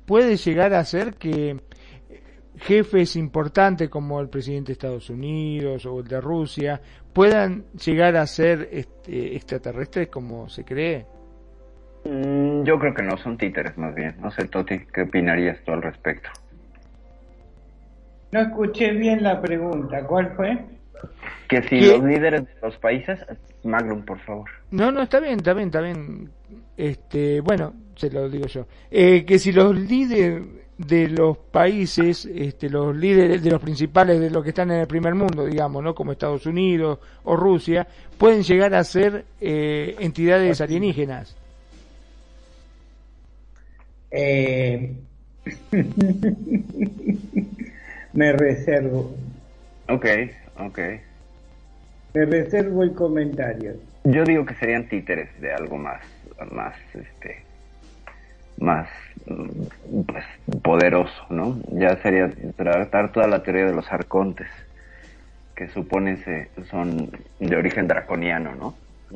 puede llegar a ser que jefes importantes como el presidente de Estados Unidos o el de Rusia puedan llegar a ser este, extraterrestres como se cree? Mm, Yo creo que no, son títeres más bien. No sé, Toti, ¿qué opinarías tú al respecto? No escuché bien la pregunta. ¿Cuál fue? Que si ¿Qué? los líderes de los países, Magnum, por favor. No, no, está bien, está bien, está bien. Este, bueno, se lo digo yo. Eh, que si los líderes de los países, este, los líderes de los principales de los que están en el primer mundo, digamos, ¿no? Como Estados Unidos o Rusia, pueden llegar a ser eh, entidades alienígenas. Eh, me reservo. Ok, ok. Me reservo el comentario. Yo digo que serían títeres de algo más, más, este, más, mm, pues, poderoso, ¿no? Ya sería tratar toda la teoría de los arcontes, que supone se, son de origen draconiano, ¿no?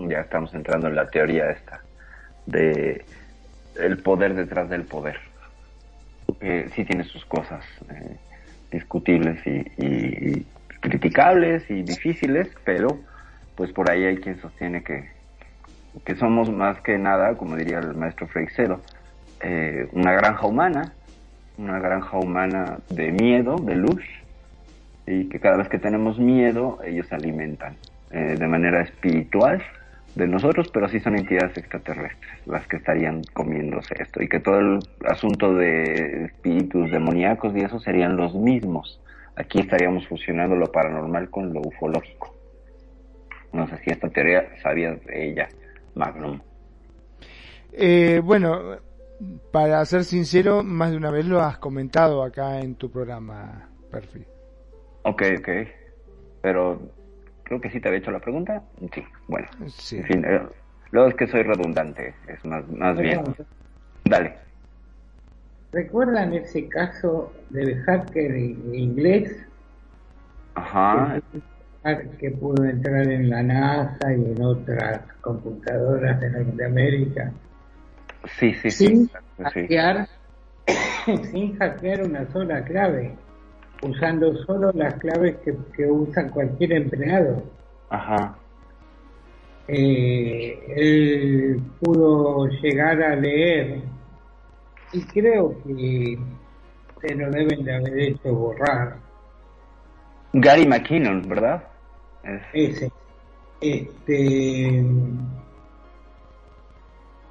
Ya estamos entrando en la teoría esta de el poder detrás del poder. Que sí tiene sus cosas eh, discutibles y, criticables y difíciles, pero pues por ahí hay quien sostiene que, que somos más que nada, como diría el maestro Freixero, eh, una granja humana, una granja humana de miedo, de luz, y que cada vez que tenemos miedo, ellos se alimentan eh, de manera espiritual de nosotros, pero sí son entidades extraterrestres las que estarían comiéndose esto, y que todo el asunto de espíritus demoníacos y eso serían los mismos. Aquí estaríamos fusionando lo paranormal con lo ufológico. No sé si esta teoría sabías de ella, Magnum. Eh, bueno, para ser sincero, más de una vez lo has comentado acá en tu programa, Perfil. Ok, ok. Pero creo que sí te había hecho la pregunta. Sí, bueno. Sí. En fin, eh, luego es que soy redundante, es más, más bien. Dale. ¿Recuerdan ese caso del hacker inglés Ajá. que pudo entrar en la NASA y en otras computadoras de Norteamérica Sí, sí, sin sí. sí. hackear sin hackear una sola clave usando solo las claves que, que usa cualquier empleado Ajá. Eh, él pudo llegar a leer y creo que se lo deben de haber hecho borrar Gary McKinnon, ¿verdad? Es- ese este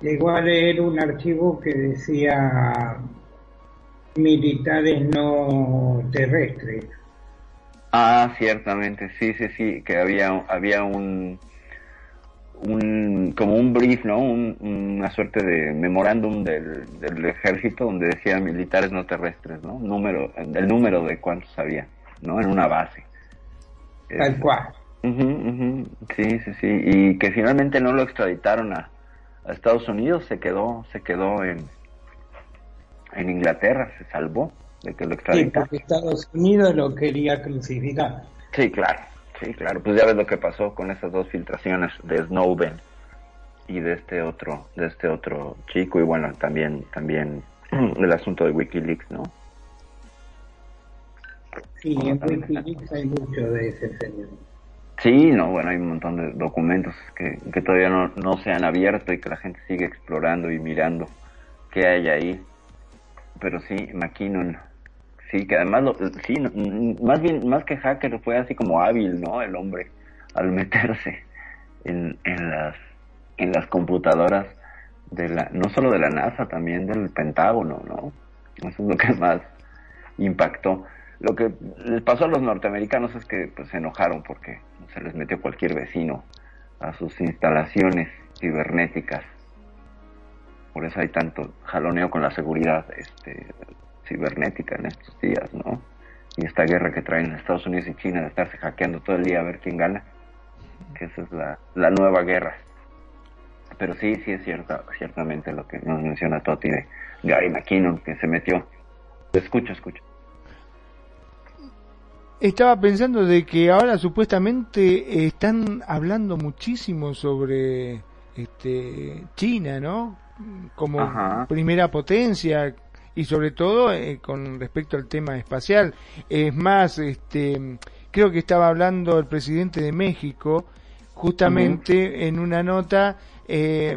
llegó a leer un archivo que decía militares no terrestres Ah, ciertamente, sí, sí, sí, que había, había un, un, como un brief, ¿no? Un- una suerte de memorándum del, del ejército donde decía militares no terrestres, ¿no? Número, el número de cuántos había, ¿no? En una base. tal cual Ujú, ujú, Sí, sí, sí, y que finalmente no lo extraditaron a, a Estados Unidos, se quedó, se quedó en, en Inglaterra, se salvó de que lo sí, extraditaran. porque Estados Unidos lo quería crucificar Sí, claro, sí, claro. Pues ya ves lo que pasó con esas dos filtraciones de Snowden y de este otro, de este otro chico y bueno, también, también el asunto de WikiLeaks, ¿no? sí en Wikileaks hay mucho de ese señor Sí, no, bueno, hay un montón de documentos que, que todavía no, no se han abierto y que la gente sigue explorando y mirando qué hay ahí. Pero sí, McKinnon, sí, que además, lo, sí, más bien, más que hacker, fue así como hábil, ¿no? El hombre, al meterse en, en las, en las computadoras de la, no solo de la NASA, también del Pentágono, ¿no? Eso es lo que más impactó. Lo que les pasó a los norteamericanos es que pues, se enojaron porque se les metió cualquier vecino a sus instalaciones cibernéticas. Por eso hay tanto jaloneo con la seguridad este, cibernética en estos días, ¿no? Y esta guerra que traen Estados Unidos y China de estarse hackeando todo el día a ver quién gana, que esa es la, la nueva guerra. Pero sí, sí es cierta, ciertamente lo que nos menciona Toti de Gary McKinnon, que se metió. Escucho, escucho. estaba pensando de que ahora supuestamente están hablando muchísimo sobre este China, ¿no? Como Ajá. primera potencia y sobre todo eh, con respecto al tema espacial. Es más, este creo que estaba hablando el presidente de México justamente en una nota eh,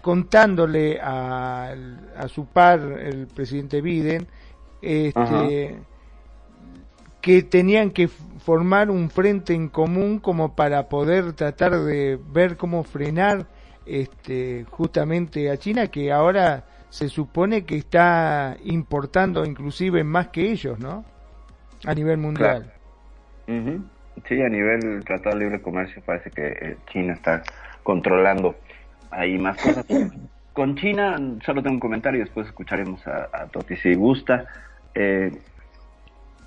contándole a, a su par, el presidente Biden, este, que tenían que formar un frente en común como para poder tratar de ver cómo frenar este, justamente a China, que ahora se supone que está importando inclusive más que ellos, ¿no? A nivel mundial. Ujú. Sí, a nivel Tratado de Libre Comercio parece que eh, China está controlando ahí más cosas. Con China solo tengo un comentario y después escucharemos a, a Toti si gusta. Eh,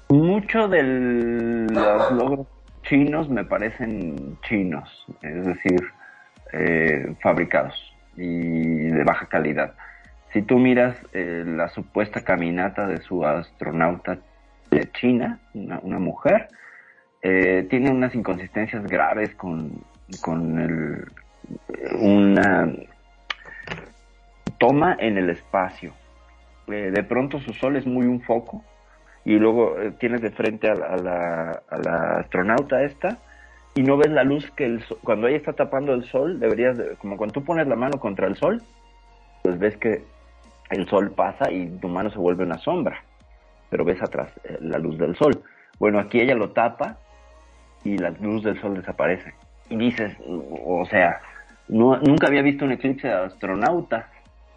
mucho de los logros chinos me parecen chinos, es decir, eh, fabricados y de baja calidad. Si tú miras eh, la supuesta caminata de su astronauta de China, una, mujer, eh, tiene unas inconsistencias graves con, con una toma en el espacio. Eh, de pronto su sol es muy un foco y luego tienes de frente a a la astronauta esta y no ves la luz que el so- cuando ella está tapando el sol deberías de- como cuando tú pones la mano contra el sol pues ves que el sol pasa y tu mano se vuelve una sombra pero ves atrás eh, la luz del sol. Bueno aquí ella lo tapa y la luz del sol desaparece. Y dices o sea no, nunca había visto un eclipse de astronauta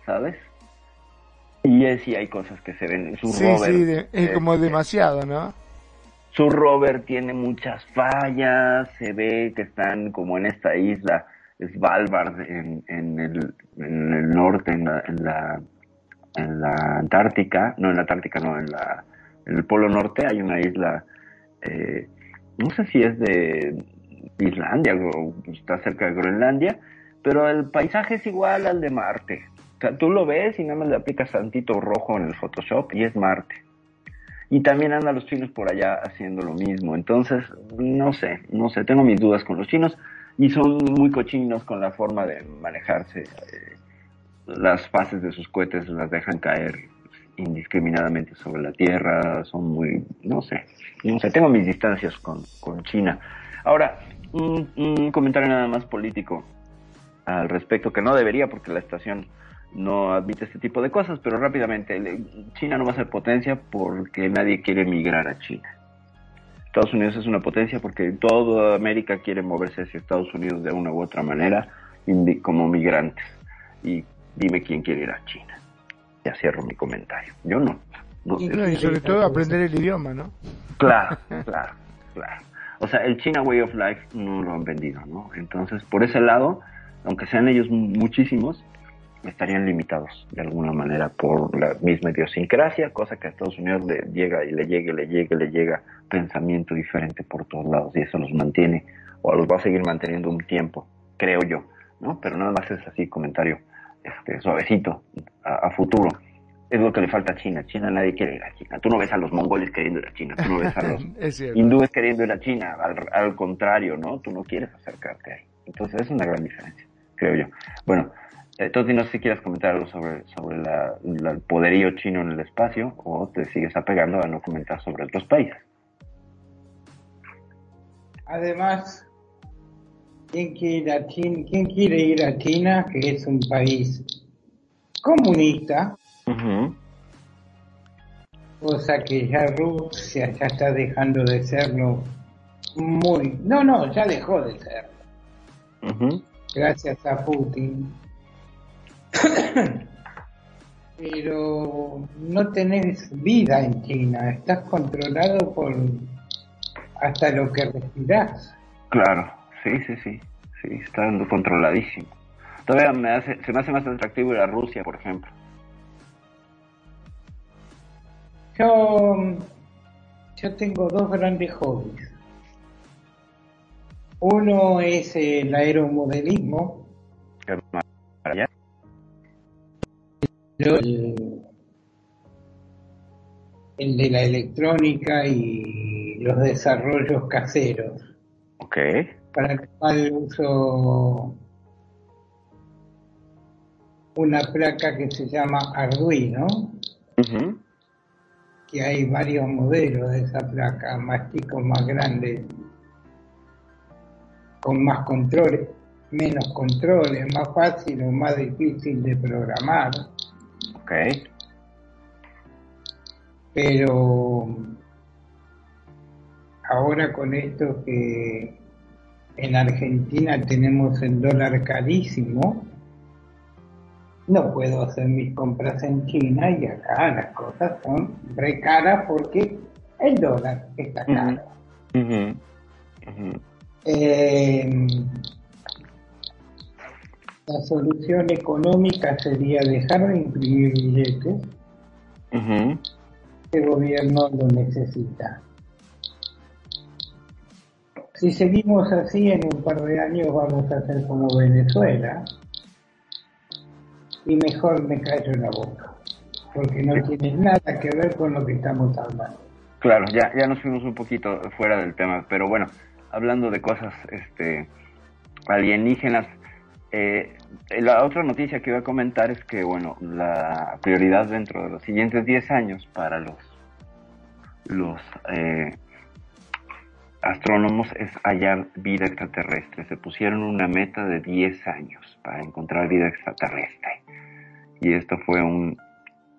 sabes y es sí hay cosas que se ven su Sí, rover sí, de- es eh, como demasiado, ¿no? Su rover tiene muchas fallas, se ve que están como en esta isla Svalbard en, en, el, norte, en la, en, la, Antártica, no en la Antártica, no, en, la, el Polo Norte hay una isla, eh, no sé si es de Islandia o está cerca de Groenlandia, pero el paisaje es igual al de Marte. O sea, tú lo ves y nada más le aplicas tantito rojo en el Photoshop y es Marte. Y también andan los chinos por allá haciendo lo mismo. Entonces, no sé, no sé, tengo mis dudas con los chinos y son muy cochinos con la forma de manejarse. eh, las fases de sus cohetes las dejan caer indiscriminadamente sobre la Tierra, son muy, no sé, no sé, tengo mis distancias con, con China. Ahora, un, un comentario nada más político al respecto, que no debería porque la estación no admite este tipo de cosas, pero rápidamente, China no va a ser potencia porque nadie quiere migrar a China. Estados Unidos es una potencia porque toda América quiere moverse hacia Estados Unidos de una u otra manera como migrantes. Y dime quién quiere ir a China. Ya cierro mi comentario. Yo no. no. No, y sobre todo aprender el idioma, ¿no? Claro, claro, claro. O sea, el China Way of Life no lo han vendido, ¿no? Entonces, por ese lado, aunque sean ellos mu- muchísimos, estarían limitados de alguna manera por la misma idiosincrasia, cosa que a Estados Unidos le llega y le llega y le llega y le llega pensamiento diferente por todos lados y eso los mantiene o los va a seguir manteniendo un tiempo, creo yo, ¿no? Pero nada más es así comentario este, suavecito a, a futuro. Es lo que le falta a China. China nadie quiere ir a China. Tú no ves a los mongoles queriendo ir a China. Tú no ves a los hindúes queriendo ir a China. Al, al contrario, ¿no? Tú no quieres acercarte ahí. Entonces es una gran diferencia, creo yo. Bueno, Toti, no sé si quieres comentar algo sobre, sobre la, la- el poderío chino en el espacio o te sigues apegando a no comentar sobre otros países. Además, ¿quién quiere ir a China? ¿Quién quiere ir a China, que es un país comunista? Cosa que ya Rusia ya está dejando de serlo muy... No, no, ya dejó de serlo. Gracias a Putin. Pero no tenés vida en China, estás controlado por hasta lo que respirás. Claro, sí, sí, sí. Sí, está controladísimo. Todavía me hace, se me hace más atractivo ir a Rusia, por ejemplo. Yo, yo tengo dos grandes hobbies. Uno es el aeromodelismo, el, el de la electrónica y los desarrollos caseros. Ok. Para el cual uso una placa que se llama Arduino, que hay varios modelos de esa placa, más chicos, más grandes, con más controles, menos controles, más fácil o más difícil de programar. Ok. pero ahora con esto que en Argentina tenemos el dólar carísimo, no puedo hacer mis compras en China y acá las cosas son re caras porque el dólar está caro. Eh, la solución económica sería dejar de imprimir billetes, Ujú. el gobierno lo necesita. Si seguimos así, en un par de años vamos a ser como Venezuela. Y mejor me callo la boca, porque no tiene nada que ver con lo que estamos hablando. Claro, ya, ya nos fuimos un poquito fuera del tema, pero bueno, hablando de cosas este, alienígenas, eh, la otra noticia que iba a comentar es que, bueno, la prioridad dentro de los siguientes 10 años para los, eh, astrónomos es hallar vida extraterrestre. Se pusieron una meta de 10 años para encontrar vida extraterrestre. Y esto fue un,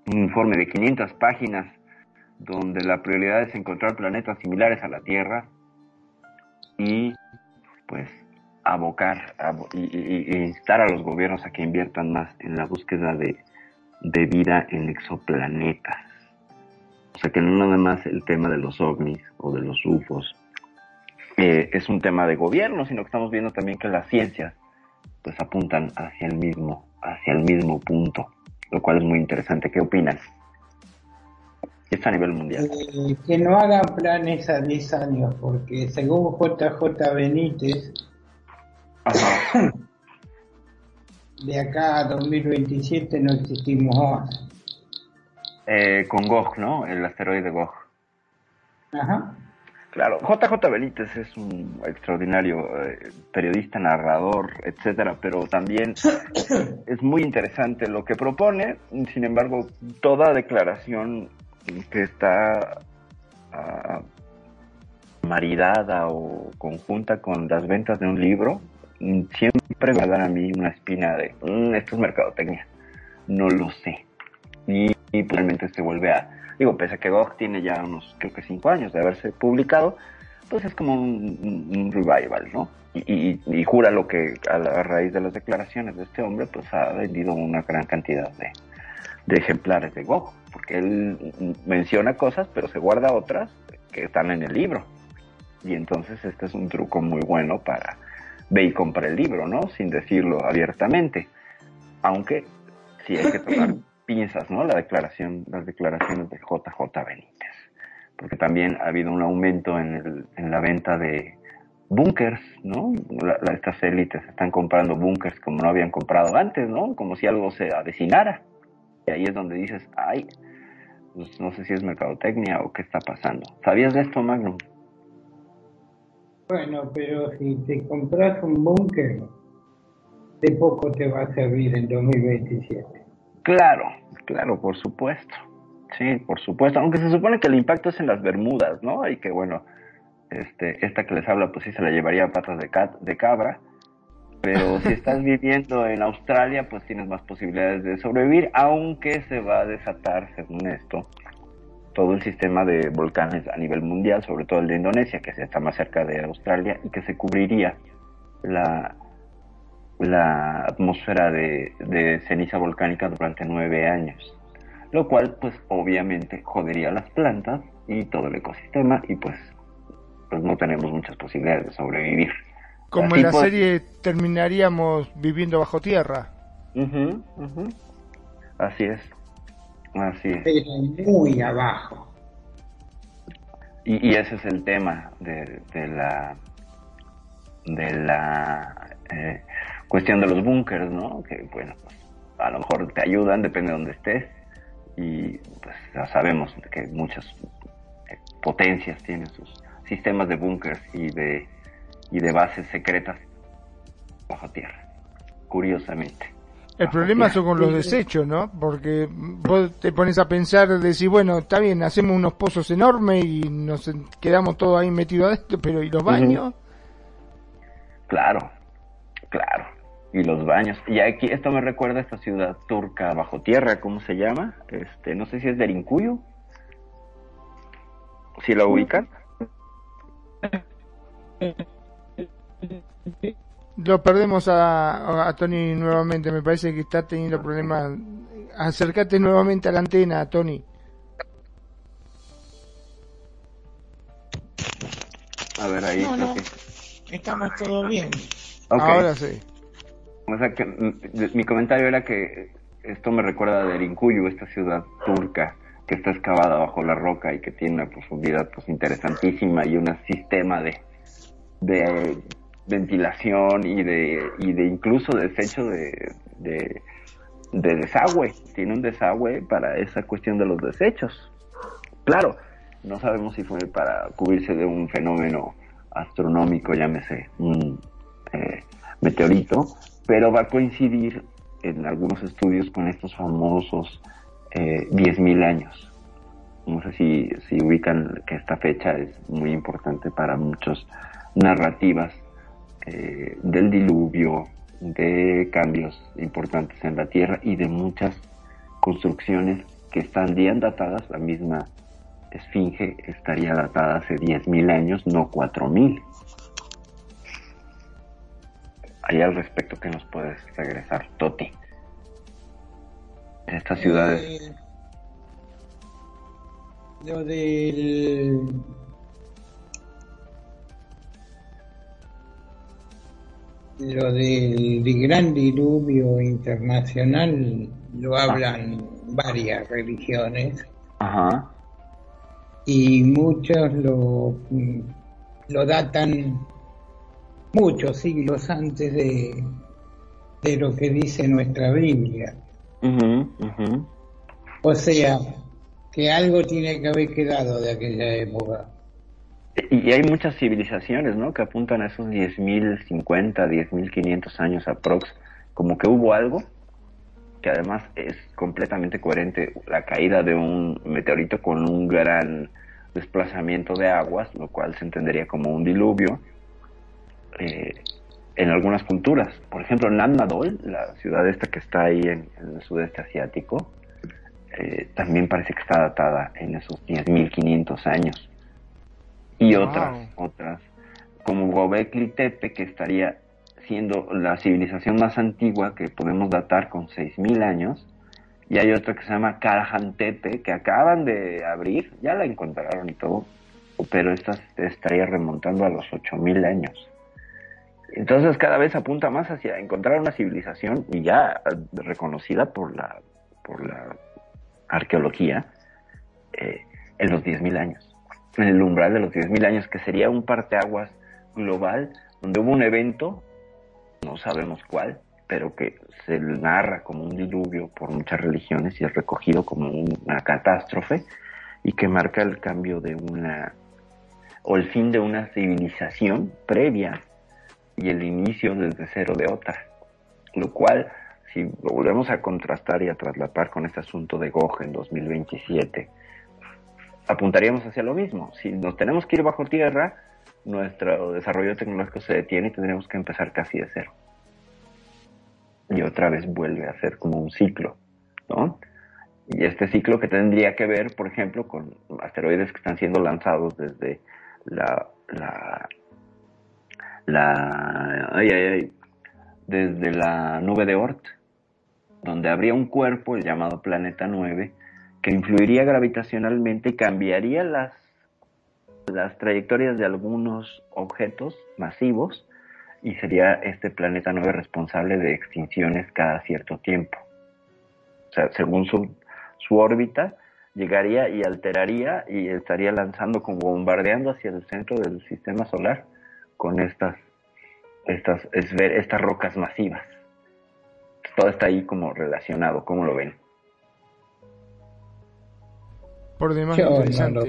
un informe de 500 páginas donde la prioridad es encontrar planetas similares a la Tierra y pues abocar abo- y, y- y instar a los gobiernos a que inviertan más en la búsqueda de, de vida en exoplanetas. O sea que no nada más el tema de los ovnis o de los UFOs eh, es un tema de gobierno, sino que estamos viendo también que las ciencias pues apuntan hacia el mismo, hacia el mismo punto, lo cual es muy interesante. ¿Qué opinas? Esto a nivel mundial. Eh, que no hagan planes a 10 años, porque según JJ Benítez, de acá a 2027 no existimos más. Eh, con Gog, ¿no? El asteroide Gog. Ajá. Claro, JJ Benítez es un extraordinario eh, periodista, narrador, etcétera, pero también es muy interesante lo que propone. Sin embargo, toda declaración que está ah, maridada o conjunta con las ventas de un libro, siempre va a dar a mí una espina de "Mm, esto es mercadotecnia. No lo sé. Y, y probablemente se vuelve a digo, pese a que Gog tiene ya unos, creo que cinco años de haberse publicado, pues es como un, revival, ¿no? Y, jura lo que a, la- raíz de las declaraciones de este hombre, pues ha vendido una gran cantidad de, de ejemplares de Gog, porque él menciona cosas, pero se guarda otras que están en el libro. Y entonces este es un truco muy bueno para ve y compra el libro, ¿no? Sin decirlo abiertamente. Aunque sí hay que tomar pinzas, ¿no? La declaración, las declaraciones de JJ Benítez. Porque también ha habido un aumento en, el, en la venta de búnkers, ¿no? La- la- estas élites están comprando búnkers como no habían comprado antes, ¿no? Como si algo se avecinara. Y ahí es donde dices, ay, pues no sé si es mercadotecnia o qué está pasando. ¿Sabías de esto, Magnum? Bueno, pero si te compras un búnker, de poco te va a servir en 2027. Claro, claro, por supuesto. Sí, por supuesto. Aunque se supone que el impacto es en las Bermudas, ¿no? Y que bueno, este, esta que les habla, pues sí se la llevaría a patas de, de cabra. Pero si estás viviendo en Australia, pues tienes más posibilidades de sobrevivir, aunque se va a desatar, según esto, todo el sistema de volcanes a nivel mundial, sobre todo el de Indonesia, que está más cerca de Australia y que se cubriría la, la atmósfera de, de ceniza volcánica durante nueve años. Lo cual, pues obviamente, jodería las plantas y todo el ecosistema y pues, pues no tenemos muchas posibilidades de sobrevivir. Como Así en la pues- serie terminaríamos viviendo bajo tierra. Así es. Así es. Pero muy abajo. Y, y ese es el tema de, de la de la eh, cuestión de los búnkers, ¿no? Que bueno, pues, a lo mejor te ayudan, depende de donde estés. Y pues ya sabemos que muchas eh, potencias tienen sus sistemas de búnkers y de, y de bases secretas bajo tierra, curiosamente. El problema son con los desechos, ¿no? Porque vos te pones a pensar, decir, bueno, está bien, hacemos unos pozos enormes y nos quedamos todos ahí metidos adentro, pero ¿y los baños? Claro, claro. Y los baños. Y aquí esto me recuerda a esta ciudad turca bajo tierra, ¿cómo se llama? Este, no sé si es Derinkuyu. ¿Si la ubican? Lo perdemos a, a Tony nuevamente, me parece que está teniendo problemas. Acércate nuevamente a la antena, Tony. A ver, ahí No, no. que- Estamos todo bien. Ahora sí. O sea que mm, mi comentario era que esto me recuerda a Derinkuyu, esta ciudad turca que está excavada bajo la roca y que tiene una profundidad pues interesantísima y un sistema de, de ventilación y de, y de incluso desecho de, de, de desagüe. Tiene un desagüe para esa cuestión de los desechos. Claro, no sabemos si fue para cubrirse de un fenómeno astronómico, llámese un eh, meteorito, pero va a coincidir en algunos estudios con estos famosos eh, 10.000 años. No sé si, si ubican que esta fecha es muy importante para muchas narrativas eh, del diluvio, de cambios importantes en la Tierra y de muchas construcciones que están bien datadas. La misma esfinge estaría datada hace 10.000 años, no 4.000. Ahí al respecto que nos puedes regresar, Toti. Estas ciudades. Lo del lo del gran diluvio internacional lo hablan varias religiones Ajá. y muchos lo, mm, lo datan muchos siglos antes de, de lo que dice nuestra Biblia. O sea, que algo tiene que haber quedado de aquella época. Y hay muchas civilizaciones, ¿no? Que apuntan a esos 10.050, 10.500 años aprox. Como que hubo algo que además es completamente coherente. La caída de un meteorito con un gran desplazamiento de aguas, lo cual se entendería como un diluvio. eh, en algunas culturas. Por ejemplo, Nan Madol, la ciudad esta que está ahí en, en el sudeste asiático, eh, también parece que está datada en esos 10.500 años. Y Wow. otras, otras, como Gobekli Tepe, que estaría siendo la civilización más antigua que podemos datar con 6.000 años. Y hay otra que se llama Tepe, que acaban de abrir, ya la encontraron y todo, pero esta estaría remontando a los 8.000 años. Entonces cada vez apunta más hacia encontrar una civilización y ya reconocida por la, por la arqueología eh, en los 10.000 años, en el umbral de los 10.000 años, que sería un parteaguas global donde hubo un evento, no sabemos cuál, pero que se narra como un diluvio por muchas religiones y es recogido como una catástrofe y que marca el cambio de una o el fin de una civilización previa y el inicio desde cero de otra. Lo cual, si lo volvemos a contrastar y a traslapar con este asunto de Gog en 2027, apuntaríamos hacia lo mismo. Si nos tenemos que ir bajo tierra, nuestro desarrollo tecnológico se detiene y tendremos que empezar casi de cero. Y otra vez vuelve a ser como un ciclo, ¿no? Y este ciclo que tendría que ver, por ejemplo, con asteroides que están siendo lanzados desde la, ay, desde la nube de Oort, donde habría un cuerpo, llamado Planeta 9, que influiría gravitacionalmente y cambiaría las, las trayectorias de algunos objetos masivos y sería este Planeta 9 responsable de extinciones cada cierto tiempo. O sea, según su, su órbita, llegaría y alteraría y estaría lanzando como bombardeando hacia el centro del sistema solar con estas estas estas rocas masivas. Todo está ahí como relacionado, ¿cómo lo ven? Por demás Yo interesante.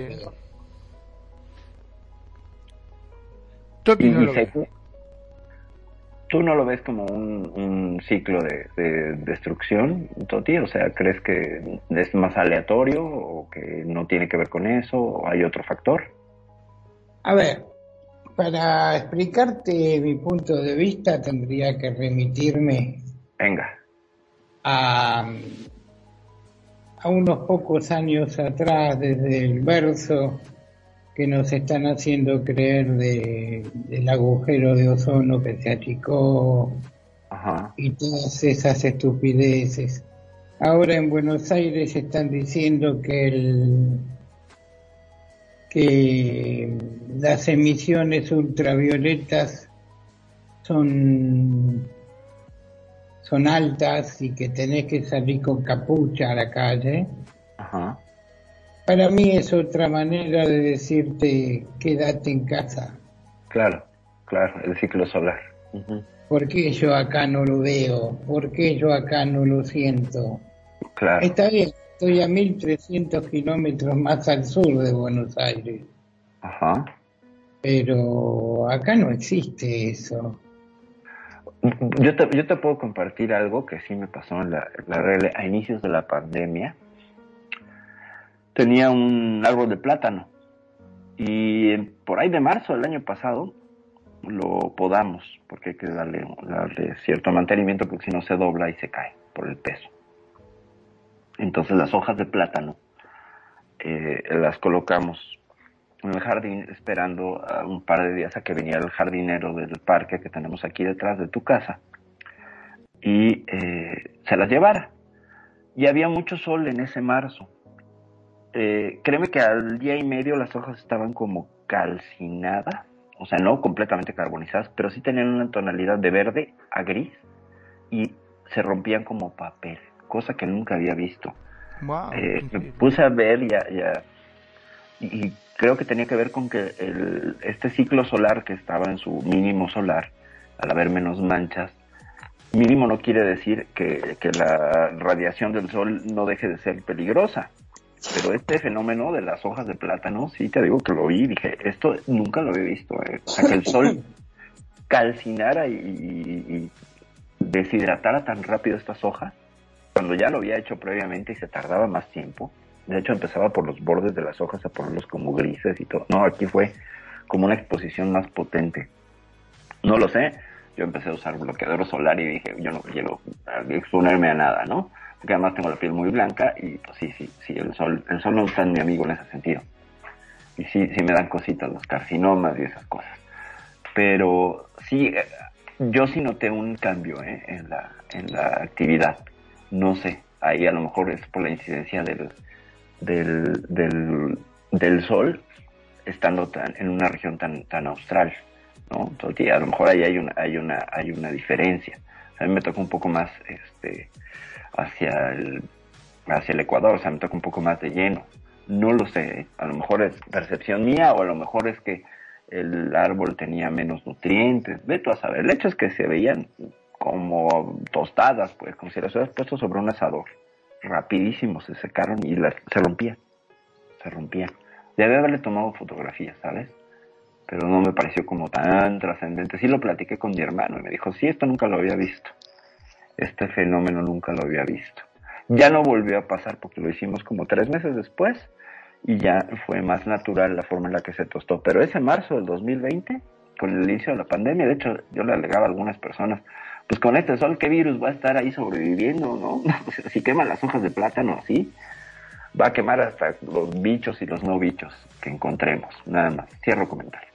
no lo ve. ¿Tú no lo ves como un, un ciclo de, de destrucción, Toti? O sea, ¿crees que es más aleatorio o que no tiene que ver con eso o hay otro factor? A ver, para explicarte mi punto de vista tendría que remitirme Venga. a, a unos pocos años atrás desde el verso que nos están haciendo creer de, del agujero de ozono que se achicó Ajá. y todas esas estupideces. Ahora en Buenos Aires están diciendo que el que las emisiones ultravioletas son son altas y que tenés que salir con capucha a la calle. Ajá. Para mí es otra manera de decirte quédate en casa. Claro, claro, el ciclo solar. Ujú. ¿Por qué yo acá no lo veo? ¿Por qué yo acá no lo siento? Claro. Está bien, estoy a 1300 kilómetros más al sur de Buenos Aires, Ajá. pero acá no existe eso. Yo te, yo te puedo compartir algo que sí me pasó en la, la rele- a inicios de la pandemia. Tenía un árbol de plátano y en- por ahí de marzo del año pasado lo podamos porque hay que darle, darle cierto mantenimiento porque si no se dobla y se cae por el peso. Entonces las hojas de plátano eh, las colocamos en el jardín esperando a un par de días a que viniera el jardinero del parque que tenemos aquí detrás de tu casa y eh, se las llevara. Y había mucho sol en ese marzo. Eh, créeme que al día y medio las hojas estaban como calcinadas, o sea, no completamente carbonizadas, pero sí tenían una tonalidad de verde a gris y se rompían como papel, cosa que nunca había visto. Wow, Eh, me puse a ver y, a- y a- y- y creo que tenía que ver con que el, este ciclo solar que estaba en su mínimo solar, al haber menos manchas, mínimo no quiere decir que, que la radiación del sol no deje de ser peligrosa. Pero este fenómeno de las hojas de plátano, sí te digo que lo vi dije, esto nunca lo había visto. eh. O sea, que el sol calcinara y, y- y deshidratara tan rápido estas hojas, cuando ya lo había hecho previamente y se tardaba más tiempo. De hecho, empezaba por los bordes de las hojas a ponerlos como grises y todo. No, aquí fue como una exposición más potente. No lo sé. Yo empecé a usar bloqueador solar y dije, yo no quiero exponerme a nada, ¿no? Porque además tengo la piel muy blanca y pues sí, sí, sí, el sol, el sol no es tan mi amigo en ese sentido. Y sí, sí me dan cositas, los carcinomas y esas cosas. Pero sí, eh, yo sí noté un cambio ¿eh? en, la, en la actividad. No sé, ahí a lo mejor es por la incidencia del, del, del, del sol estando tan, en una región tan, tan austral, ¿no? Entonces, a lo mejor ahí hay una, hay una, hay una diferencia. A mí me toca un poco más este, hacia el, hacia el Ecuador, o sea, me toca un poco más de lleno. No lo sé, ¿eh? a lo mejor es percepción mía o a lo mejor es que el árbol tenía menos nutrientes, ve tú a saber. El hecho es que se veían como tostadas, pues, como si las hubieras puesto sobre un asador. Rapidísimo se secaron y se rompían. Se rompían. Debe haberle tomado fotografías, ¿sabes? Pero no me pareció como tan trascendente. Sí lo platiqué con mi hermano y me dijo, sí, esto nunca lo había visto. Este fenómeno nunca lo había visto. Ya no volvió a pasar porque lo hicimos como tres meses después y ya fue más natural la forma en la que se tostó. Pero ese marzo del 2020, con el inicio de la pandemia, de hecho yo le alegaba a algunas personas, pues con este sol, ¿qué virus va a estar ahí sobreviviendo, no? si queman las hojas de plátano así, va a quemar hasta los bichos y los no bichos que encontremos. Nada más. Cierro comentario.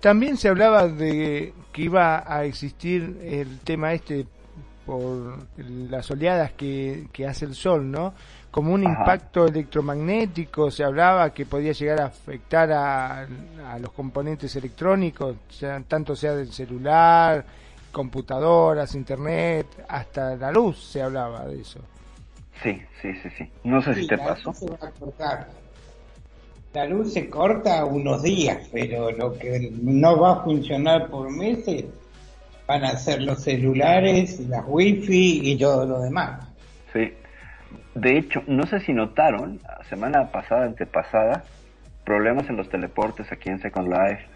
También se hablaba de que iba a existir el tema este por las oleadas que, que hace el sol, ¿no? Como un Ajá. impacto electromagnético, se hablaba que podía llegar a afectar a, a los componentes electrónicos, sea- tanto sea del celular, computadoras, internet, hasta la luz se hablaba de eso. Sí, sí, sí, sí. No sé si te la pasó. luz se va a cortar. La luz se corta unos días, pero lo que no va a funcionar por meses van a ser los celulares, las wifi y todo lo demás. De hecho, no sé si notaron, semana pasada, antepasada, problemas en los teleportes aquí en Second Life,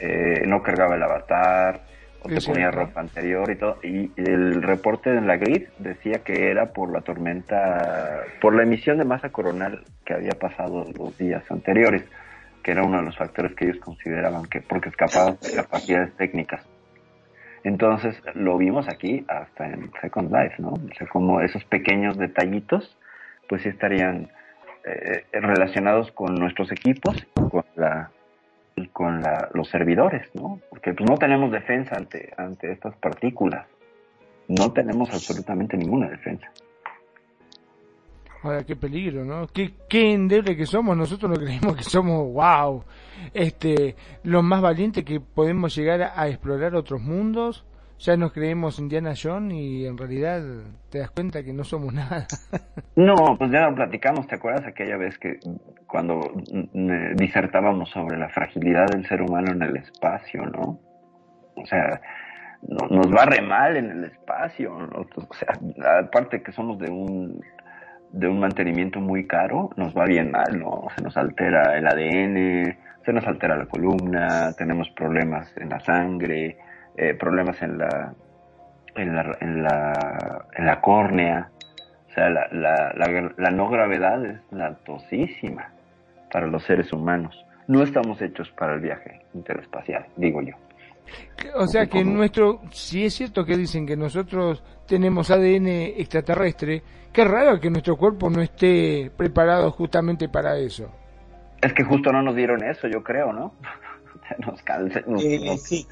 eh, no cargaba el avatar, o te ponía ropa anterior y todo. Y el reporte en la grid decía que era por la tormenta, por la emisión de masa coronal que había pasado los días anteriores, que era uno de los factores que ellos consideraban que, porque escapaban de capacidades técnicas. Entonces lo vimos aquí hasta en Second Life, ¿no? O sea, como esos pequeños detallitos, pues estarían eh, relacionados con nuestros equipos y con la con la, los servidores, ¿no? Porque pues no tenemos defensa ante ante estas partículas, no tenemos absolutamente ninguna defensa. Ahora, qué peligro, ¿no? Qué, qué endeble que somos. Nosotros no creemos que somos, wow, este, los más valientes que podemos llegar a explorar otros mundos. Ya nos creemos Indiana Jones y en realidad te das cuenta que no somos nada. No, pues ya lo platicamos, ¿te acuerdas aquella vez que cuando mm, disertábamos sobre la fragilidad del ser humano en el espacio, ¿no? O sea, no- nos va re mal en el espacio, ¿no? O sea, aparte que somos de un de un mantenimiento muy caro, nos va bien mal, ¿no? Se nos altera el ADN, se nos altera la columna, tenemos problemas en la sangre, eh, problemas en la en la, en la en la córnea. O sea, la, la, la, la no gravedad es latosísima para los seres humanos. No estamos hechos para el viaje interespacial, digo yo. O sea que nuestro, si es cierto que dicen que nosotros tenemos ADN extraterrestre, qué raro que nuestro cuerpo no esté preparado justamente para eso. Es que justo no nos dieron eso, yo creo, ¿no? Nos calce, nos- Eh, nos- sí.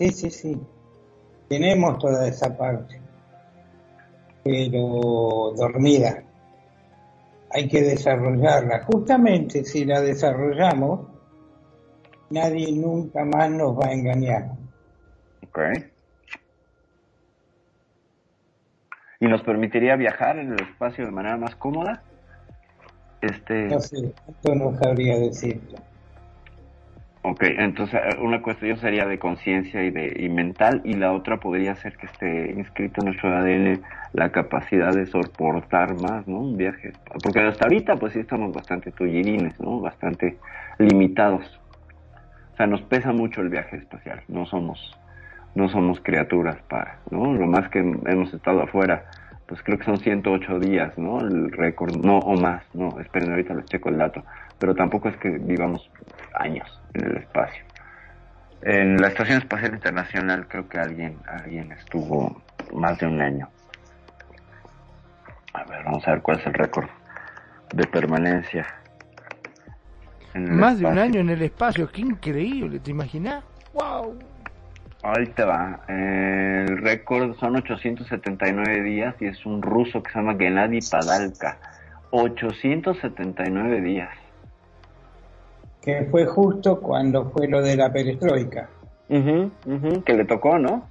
Sí, sí, sí. Tenemos toda esa parte. Pero dormida. Hay que desarrollarla. Justamente si la desarrollamos, nadie nunca más nos va a engañar. Ok. ¿Y nos permitiría viajar en el espacio de manera más cómoda? Este, No sé, esto no sabría decirlo. Ok, entonces eh, una cuestión sería de conciencia y de y mental y la otra podría ser que esté inscrito en nuestro ADN la capacidad de soportar más, ¿no? Un viaje, porque hasta ahorita pues sí estamos bastante tullirines, ¿no? Bastante limitados. O sea, nos pesa mucho el viaje espacial, no somos no somos criaturas para, ¿no? Lo más que hemos estado afuera, pues creo que son 108 días, ¿no? El récord, no, o más, no, esperen, ahorita les checo el dato, pero tampoco es que vivamos años en el espacio. En la Estación Espacial Internacional creo que alguien, alguien estuvo más de un año. A ver, vamos a ver cuál es el récord de permanencia. en el Más de un año en el espacio, qué increíble, ¿te imaginas? ¡Wow! Ahí te va. Eh, el récord son 879 días y es un ruso que se llama Gennady Padalka. 879 días. Que fue justo cuando fue lo de la perestroika. Que le tocó, ¿no?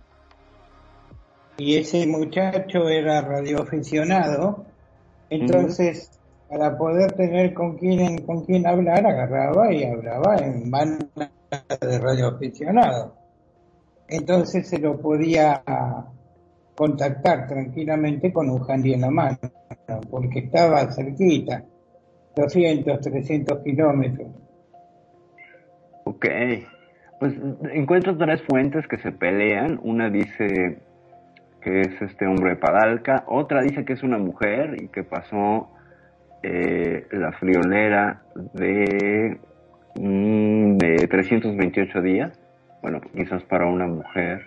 Y ese muchacho era radioaficionado, entonces para poder tener con quién con quién hablar agarraba y hablaba en banda de radioaficionado. Entonces se lo podía contactar tranquilamente con un handy en la mano, porque estaba cerquita, 200, 300 kilómetros. Ok. Pues encuentro tres fuentes que se pelean. Una dice que es este hombre de Padalka, otra dice que es una mujer y que pasó eh, la friolera de, mm, de 328 días. Bueno, quizás para una mujer,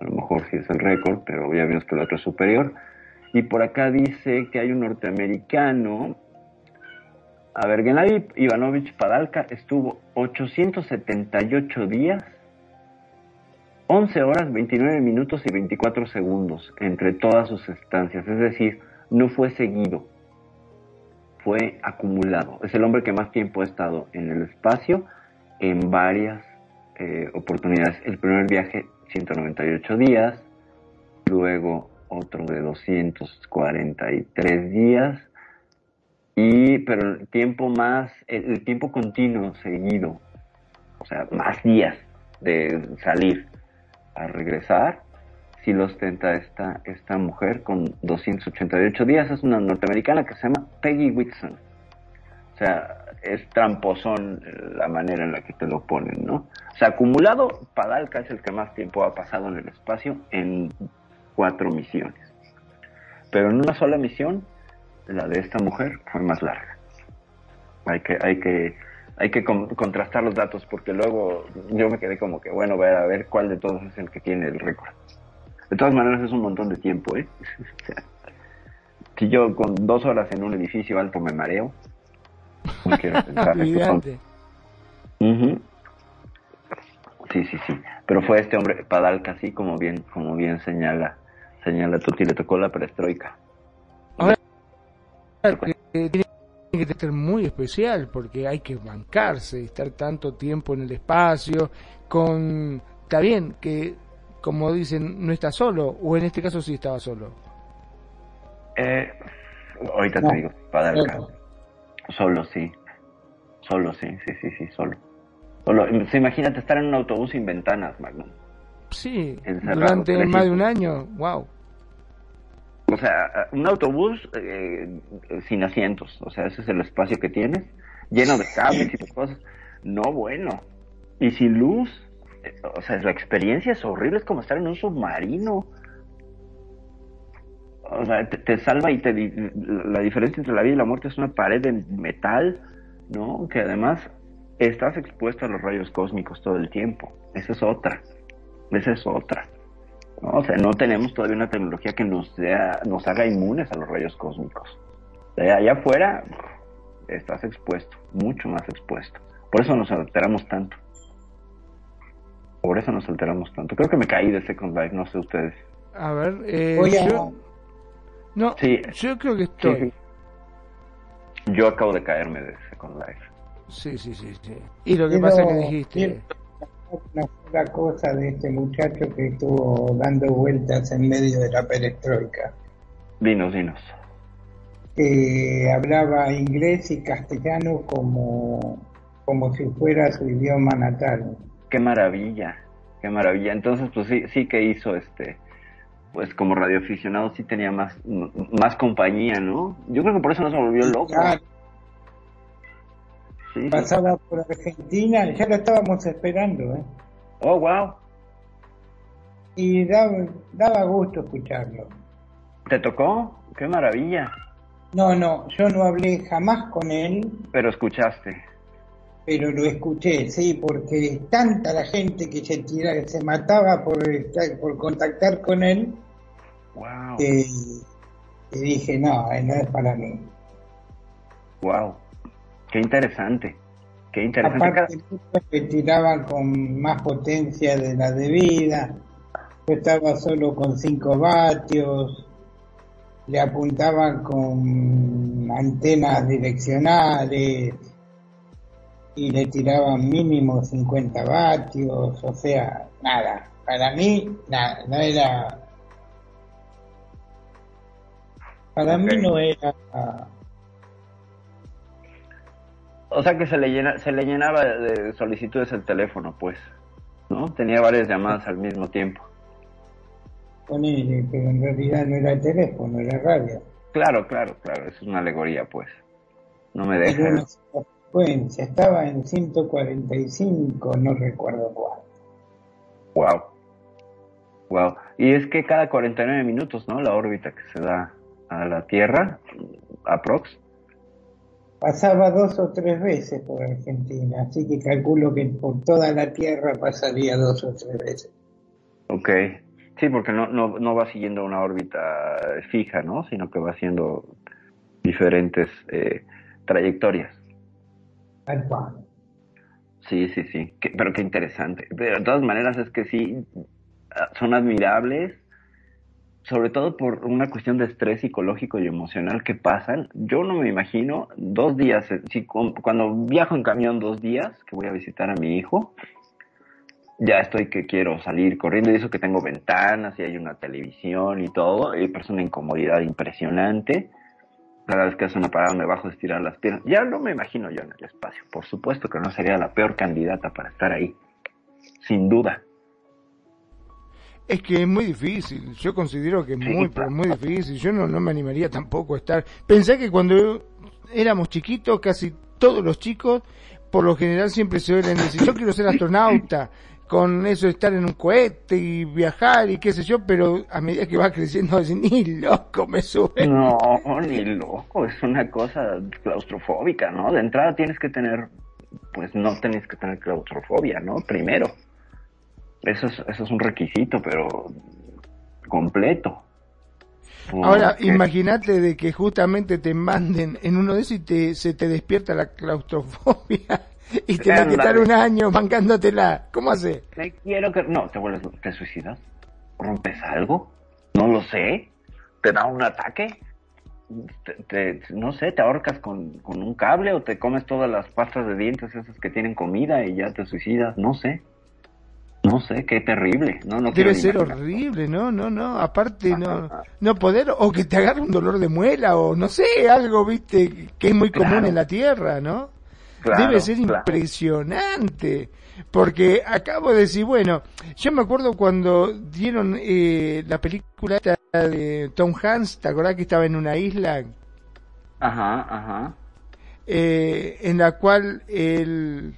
a lo mejor sí es el récord, pero ya vimos que el otro es superior. Y por acá dice que hay un norteamericano a ver, Gennady Ivanovich Padalka estuvo 878 días, 11 horas, 29 minutos y 24 segundos entre todas sus estancias. Es decir, no fue seguido, fue acumulado. Es el hombre que más tiempo ha estado en el espacio en varias eh, oportunidades. El primer viaje, 198 días, luego otro de 243 días, y pero el tiempo más el, el, tiempo continuo seguido o sea más días de salir a regresar si lo ostenta esta esta mujer con 288 días es una norteamericana que se llama Peggy Whitson o sea es tramposón la manera en la que te lo ponen, ¿no? O sea, acumulado, Padalka es el que más tiempo ha pasado en el espacio en cuatro misiones. Pero en una sola misión, la de esta mujer fue más larga. Hay que, hay que, hay que con- contrastar los datos porque luego yo me quedé como que, bueno, ver a ver cuál de todos es el que tiene el récord. De todas maneras es un montón de tiempo, ¿eh? Si yo con dos horas en un edificio alto me mareo, no quiero pensar. Olvídate. Ujú. Sí, sí, sí. Pero fue este hombre, Padalka, así como bien, como bien señala, señala Tuti, le tocó la perestroika. Ahora, tiene que ser muy especial porque hay que bancarse, estar tanto tiempo en el espacio, con... Está bien que, como dicen, no está solo, o en este caso sí estaba solo. Eh, ahorita No. te digo, Padalka. Solo, sí. Solo, sí, sí, sí, sí, solo. Solo. Imagínate estar en un autobús sin ventanas, Magnum. Sí, Encerrado, durante más de un año, wow. O sea, un autobús eh, sin asientos, o sea, ese es el espacio que tienes, lleno de cables y de cosas. No, bueno. Y sin luz, eh, o sea, la experiencia es horrible, es como estar en un submarino. O sea, te, te salva y te di- la diferencia entre la vida y la muerte es una pared de metal, ¿no? Que además estás expuesto a los rayos cósmicos todo el tiempo. Esa es otra. Esa es otra. ¿no? O sea, no tenemos todavía una tecnología que nos, sea, nos haga inmunes a los rayos cósmicos. De allá afuera estás expuesto, mucho más expuesto. Por eso nos alteramos tanto. Por eso nos alteramos tanto. Creo que me caí de Second Life, no sé ustedes. A ver, eh, Voy a- yo... No, Sí. yo creo que estoy. Sí, sí. Yo acabo de caerme de Second Life. Sí, sí, sí, sí. Y lo que Quiero- pasa es que dijiste... Una sola cosa de este muchacho que estuvo dando vueltas en medio de la perestroika. Dinos, dinos. que hablaba inglés y castellano como, como si fuera su idioma natal. Qué maravilla, qué maravilla. Entonces, pues sí, sí que hizo este, pues como radioaficionado sí tenía más, más compañía, ¿no? Yo creo que por eso no se volvió loco. Claro, Sí, pasaba por Argentina, ya lo estábamos esperando, ¿eh? Oh, wow. Y daba, daba gusto escucharlo. ¿Te tocó? Qué maravilla. No, no, yo no hablé jamás con él, Pero escuchaste. pero lo escuché, sí, porque tanta la gente que se tira, que se mataba por por contactar con él, Wow. que dije, no, eh, no es para mí. Wow. Qué interesante. Qué interesante. Aparte, que tiraban con más potencia de la debida, yo estaba solo con 5 vatios, le apuntaban con antenas direccionales y le tiraban mínimo 50 vatios, o sea, nada, para mí, nada, no era. Para mí no era. O sea que se le, llena, se le llenaba de solicitudes el teléfono, pues. ¿No? Tenía varias llamadas al mismo tiempo. Ponele, pero en realidad no era teléfono, era radio. Claro, claro, claro. Es una alegoría, pues. No me Era deja. una sola frecuencia, estaba en 145, no recuerdo cuál. Wow. Wow. Y es que cada 49 minutos, ¿no? La órbita que se da a la Tierra, aprox. Pasaba dos o tres veces por Argentina, así que calculo que por toda la Tierra pasaría dos o tres veces. Ok. Sí, porque no, no, no va siguiendo una órbita fija, ¿no? Sino que va haciendo diferentes eh, trayectorias. Tal cual. Sí, sí, sí. Pero qué interesante. Pero de todas maneras es que sí, ah, son admirables, sobre todo por una cuestión de estrés psicológico y emocional que pasan. Yo no me imagino dos días, eh, si cu- cuando viajo en camión dos días, que voy a visitar a mi hijo, ya estoy que quiero salir corriendo y eso que tengo ventanas y hay una televisión y todo, y es una incomodidad impresionante. Cada vez que hace una parada me bajo a estirar las piernas. Ya no me imagino yo en el espacio. Por supuesto que no sería la peor candidata para estar ahí. Sin duda. Es que es muy difícil, yo considero que es muy, pero muy difícil, yo no, no me animaría tampoco a estar. Pensé que cuando éramos chiquitos casi todos los chicos, por lo general siempre se suelen decir, yo quiero ser astronauta, con eso de estar en un cohete y viajar y qué sé yo, pero a medida que va creciendo, dicen, ni loco me sube. No, ni loco, es una cosa claustrofóbica, ¿no? De entrada tienes que tener, pues no tienes que tener claustrofobia, ¿no? Primero. Eso es, eso es un requisito, pero completo. Ahora, imagínate de que justamente te manden en uno de esos y te, se te despierta la claustrofobia y tenés que estar Ándale. un año bancándotela. ¿Cómo hace? Me quiero que... No, te vuelves... ¿Te suicidas? ¿Rompes algo? No lo sé. ¿Te da un ataque? Te, te- no sé, te ahorcas con, con un cable o te comes todas las pastas de dientes esas que tienen comida y ya te suicidas. No sé. No sé, qué terrible. No, no Debe ser imaginar. horrible, no, no, no. Aparte, no, no poder, o que te agarre un dolor de muela, o no sé, algo, viste, que es muy común Claro. en la tierra, ¿no? Claro, Debe ser claro. impresionante. Porque acabo de decir, bueno, yo me acuerdo cuando dieron eh, la película de Tom Hanks, ¿te acordás que estaba en una isla? Ajá, ajá. eh, en la cual él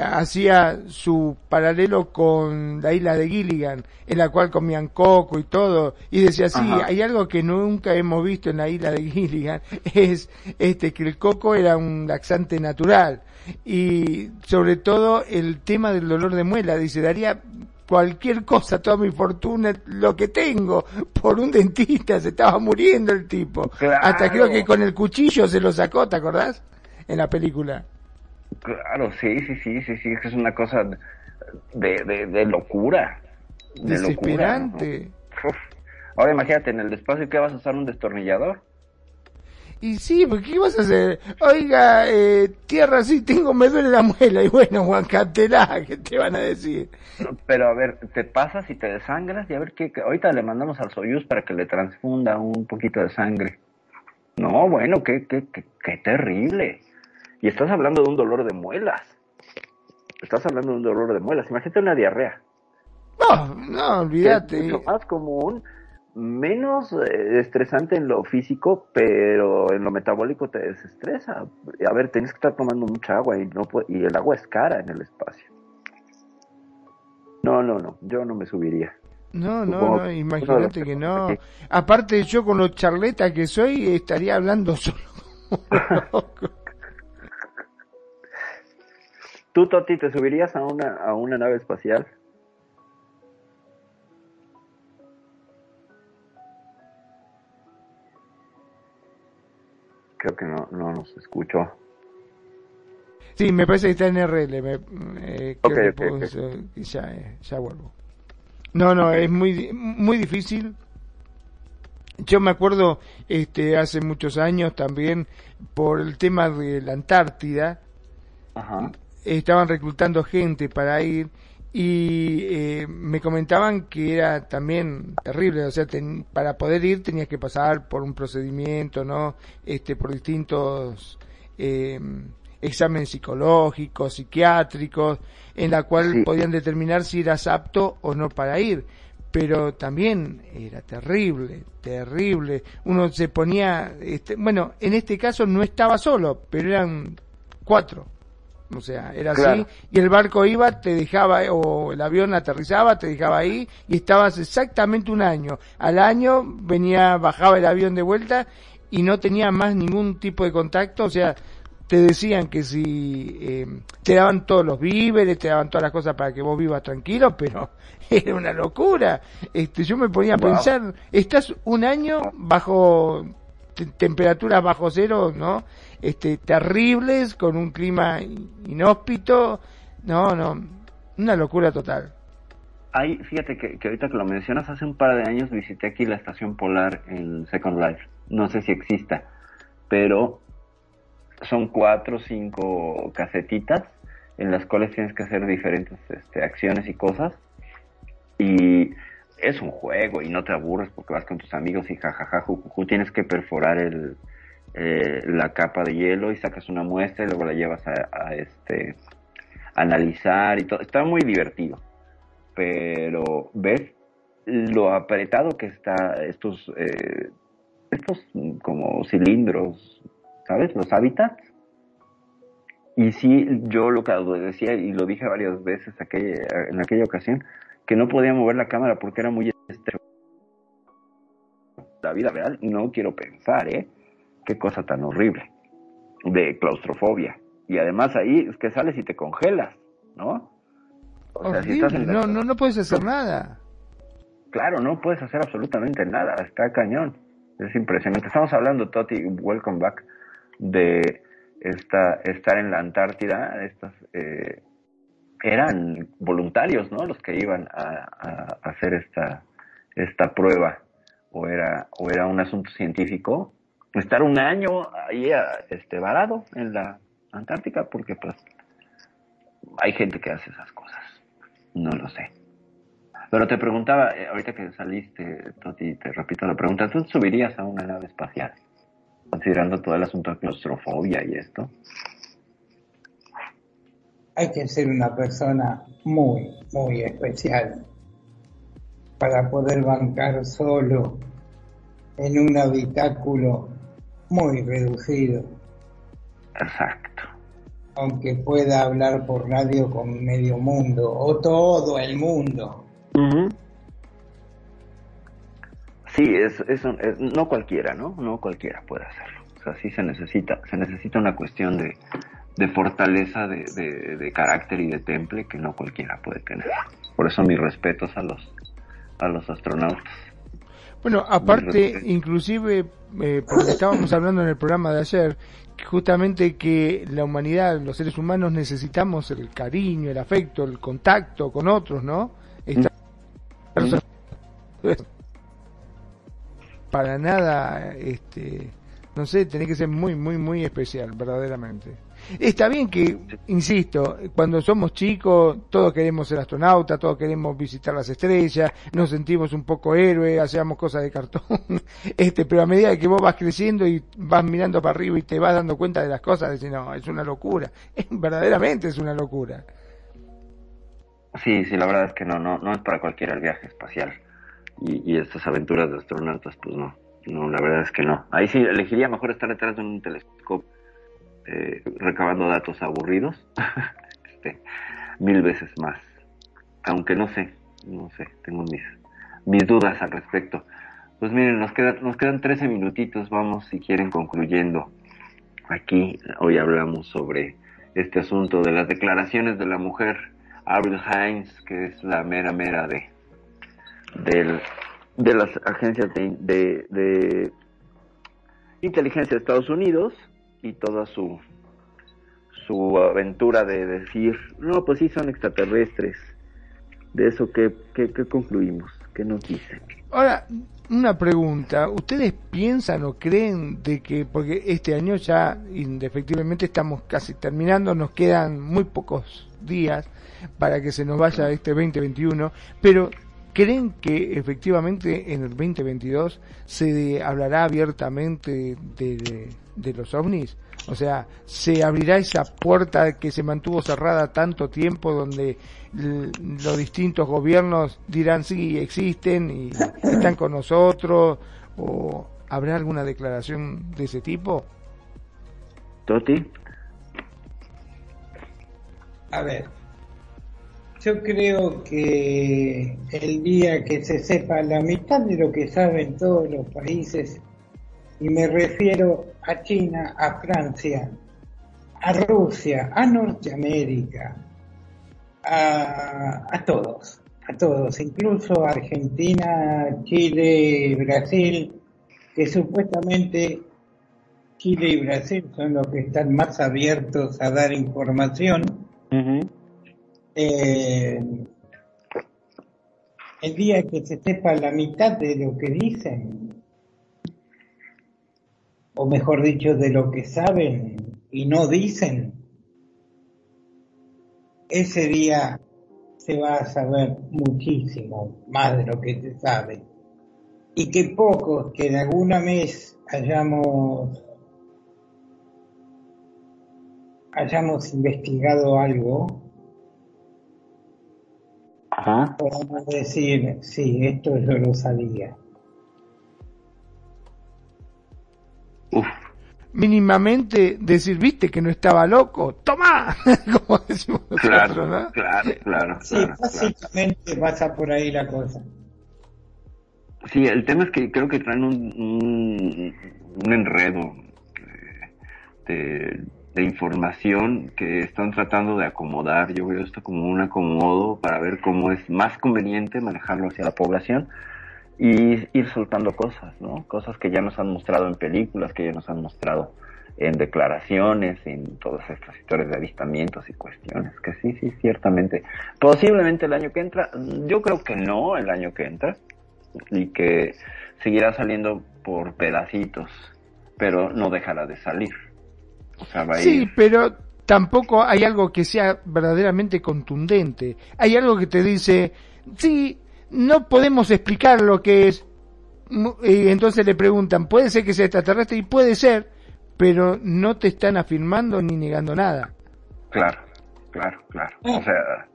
hacía su paralelo con la isla de Gilligan, en la cual comían coco y todo, y decía, sí, Ajá. hay algo que nunca hemos visto en la isla de Gilligan, es este que el coco era un laxante natural, y sobre todo el tema del dolor de muela, dice, daría cualquier cosa, toda mi fortuna, lo que tengo, por un dentista, se estaba muriendo el tipo. Claro. Hasta creo que con el cuchillo se lo sacó, ¿te acordás? En la película. Claro, sí, sí, sí, sí, sí, es que es una cosa de, de, de locura. De Desesperante. locura. Ahora imagínate, en el despacio que vas a usar un destornillador. Y sí, porque ¿qué vas a hacer? Oiga, eh, tierra, sí, tengo, me duele la muela. Y bueno, Juan ¿qué te van a decir? Pero a ver, te pasas y te desangras y a ver qué. qué- Ahorita le mandamos al Soyuz para que le transfunda un poquito de sangre. No, bueno, qué, qué, qué, qué terrible. Y estás hablando de un dolor de muelas. Estás hablando de un dolor de muelas. Imagínate una diarrea. No, no, olvídate. Es mucho más común, menos eh, estresante en lo físico, pero en lo metabólico te desestresa. A ver, tienes que estar tomando mucha agua y no y el agua es cara en el espacio. No, no, no, yo no me subiría. No, no, no, imagínate que no. Aparte yo con lo charleta que soy estaría hablando solo. ¿Tú, Toti, te subirías a una, a una nave espacial? Creo que no, no nos escuchó. Sí, me parece que está en RL. Me, eh, creo Ok, que ok, puedo- ok. eh, Ya, eh, ya vuelvo. No, no, es muy, muy difícil. Yo me acuerdo este, hace muchos años también por el tema de la Antártida. Ajá. Estaban reclutando gente para ir y eh, me comentaban que era también terrible, o sea, ten- para poder ir tenías que pasar por un procedimiento, ¿no? Este, por distintos eh, exámenes psicológicos, psiquiátricos, en la cual Sí. podían determinar si eras apto o no para ir. Pero también era terrible, terrible. Uno se ponía, este, bueno, en este caso no estaba solo, pero eran cuatro. O sea, era así, y el barco iba, te dejaba, o el avión aterrizaba, te dejaba ahí, y estabas exactamente un año. Al año venía, bajaba el avión de vuelta, y no tenía más ningún tipo de contacto, o sea, te decían que si eh, te daban todos los víveres, te daban todas las cosas para que vos vivas tranquilo, pero era una locura. Este, yo me ponía a Wow. pensar, estás un año bajo te- temperaturas bajo cero, ¿no? Este, terribles, con un clima in- inhóspito, no, no, una locura total. Hay, fíjate que, que ahorita que lo mencionas, hace un par de años visité aquí la estación polar en Second Life. No sé si exista, pero son cuatro o cinco casetitas en las cuales tienes que hacer diferentes este, acciones y cosas. Y es un juego y no te aburres porque vas con tus amigos y jajaja, jujuju, tienes que perforar el, eh, la capa de hielo y sacas una muestra y luego la llevas a, este analizar y todo. Está muy divertido pero ves lo apretado que está estos eh, estos como cilindros, ¿sabes? Los hábitats y sí, yo lo que decía, y lo dije varias veces aquella, en aquella ocasión, que no podía mover la cámara porque era muy estrecho. La vida real, no quiero pensar, ¿eh? Qué cosa tan horrible. De claustrofobia. Y además ahí es que sales y te congelas, ¿no? O sea, si estás en la... no, no, no puedes hacer nada. Claro, no puedes hacer absolutamente nada, está cañón. Es impresionante. Estamos hablando, Toti, welcome back, de esta, estar en la Antártida. Estas eh, eran voluntarios, ¿no? Los que iban a, hacer esta, esta prueba. O era, o era un asunto científico. Estar un año ahí este, varado en la Antártica, porque pues hay gente que hace esas cosas. No lo sé. Pero te preguntaba, eh, ahorita que saliste, Toti, te repito la pregunta, ¿tú subirías a una nave espacial? Considerando todo el asunto de claustrofobia y esto. Hay que ser una persona muy, muy especial para poder bancar solo en un habitáculo muy reducido. Exacto. Aunque pueda hablar por radio con medio mundo o todo el mundo. Sí, es, es, no cualquiera, ¿no? No cualquiera puede hacerlo. O sea, sí se necesita, se necesita una cuestión de, de fortaleza de, de, carácter y de temple que no cualquiera puede tener. Por eso mis respetos a los, a los astronautas. Bueno, aparte, inclusive, eh, porque estábamos hablando en el programa de ayer, justamente que la humanidad, los seres humanos necesitamos el cariño, el afecto, el contacto con otros, ¿no? para nada, este, no sé, tiene que ser muy, muy, muy especial, verdaderamente. Está bien que, insisto, cuando somos chicos, todos queremos ser astronautas, todos queremos visitar las estrellas, nos sentimos un poco héroes, hacemos cosas de cartón, este, pero a medida que vos vas creciendo y vas mirando para arriba y te vas dando cuenta de las cosas, decís, no, es una locura, verdaderamente es una locura. Sí, sí, la verdad es que no, no, no es para cualquiera el viaje espacial. Y, y estas aventuras de astronautas, pues no, no, la verdad es que no. Ahí sí elegiría mejor estar detrás de un telescopio eh, recabando datos aburridos, este, mil veces más. Aunque no sé, no sé, tengo mis, mis dudas al respecto. Pues miren, nos, queda, nos quedan 13 minutitos, vamos si quieren concluyendo. Aquí hoy hablamos sobre este asunto de las declaraciones de la mujer Avril Hines, que es la mera mera de, de las agencias de, de, inteligencia de Estados Unidos y toda su, su aventura de decir, no, pues sí son extraterrestres. De eso, ¿qué, qué, concluimos? ¿Qué nos dicen? Ahora, una pregunta. ¿Ustedes piensan o creen de que, porque este año ya indefectiblemente estamos casi terminando, nos quedan muy pocos días, para que se nos vaya este 2021, pero ¿creen que efectivamente en el 2022 se hablará abiertamente de, de, los ovnis? O sea, ¿se abrirá esa puerta que se mantuvo cerrada tanto tiempo donde los distintos gobiernos dirán sí, existen y están con nosotros? ¿O habrá alguna declaración de ese tipo? Toti. A ver, yo creo que el día que se sepa la mitad de lo que saben todos los países, y me refiero a China, a Francia, a Rusia, a Norteamérica, a, todos, a todos, incluso Argentina, Chile, Brasil, que supuestamente Chile y Brasil son los que están más abiertos a dar información. Eh, el día que se sepa la mitad de lo que dicen, o mejor dicho, de lo que saben y no dicen, ese día se va a saber muchísimo más de lo que se sabe. Y que pocos que de alguna vez hayamos hayamos investigado algo, Podemos decir, sí, esto yo lo sabía. Uf. mínimamente decir, viste que no estaba loco, toma, como decimos nosotros, Claro, ¿no? claro, claro. Sí, claro, claro. básicamente pasa por ahí la cosa. Sí, el tema es que creo que traen un, un, un enredo eh, de, de información que están tratando de acomodar. Yo veo esto como un acomodo para ver cómo es más conveniente manejarlo hacia la población y ir soltando cosas, ¿no? Cosas que ya nos han mostrado en películas, que ya nos han mostrado en declaraciones, en todas estas historias de avistamientos y cuestiones, que sí, sí, ciertamente. Posiblemente el año que entra, yo creo que no el año que entra, y que seguirá saliendo por pedacitos, pero no dejará de salir. O sea, va a Sí, ir. pero tampoco hay algo que sea verdaderamente contundente. Hay algo que te dice, sí, no podemos explicar lo que es. Y entonces le preguntan, puede ser que sea extraterrestre y puede ser, pero no te están afirmando ni negando nada. Claro, claro, claro. O sea,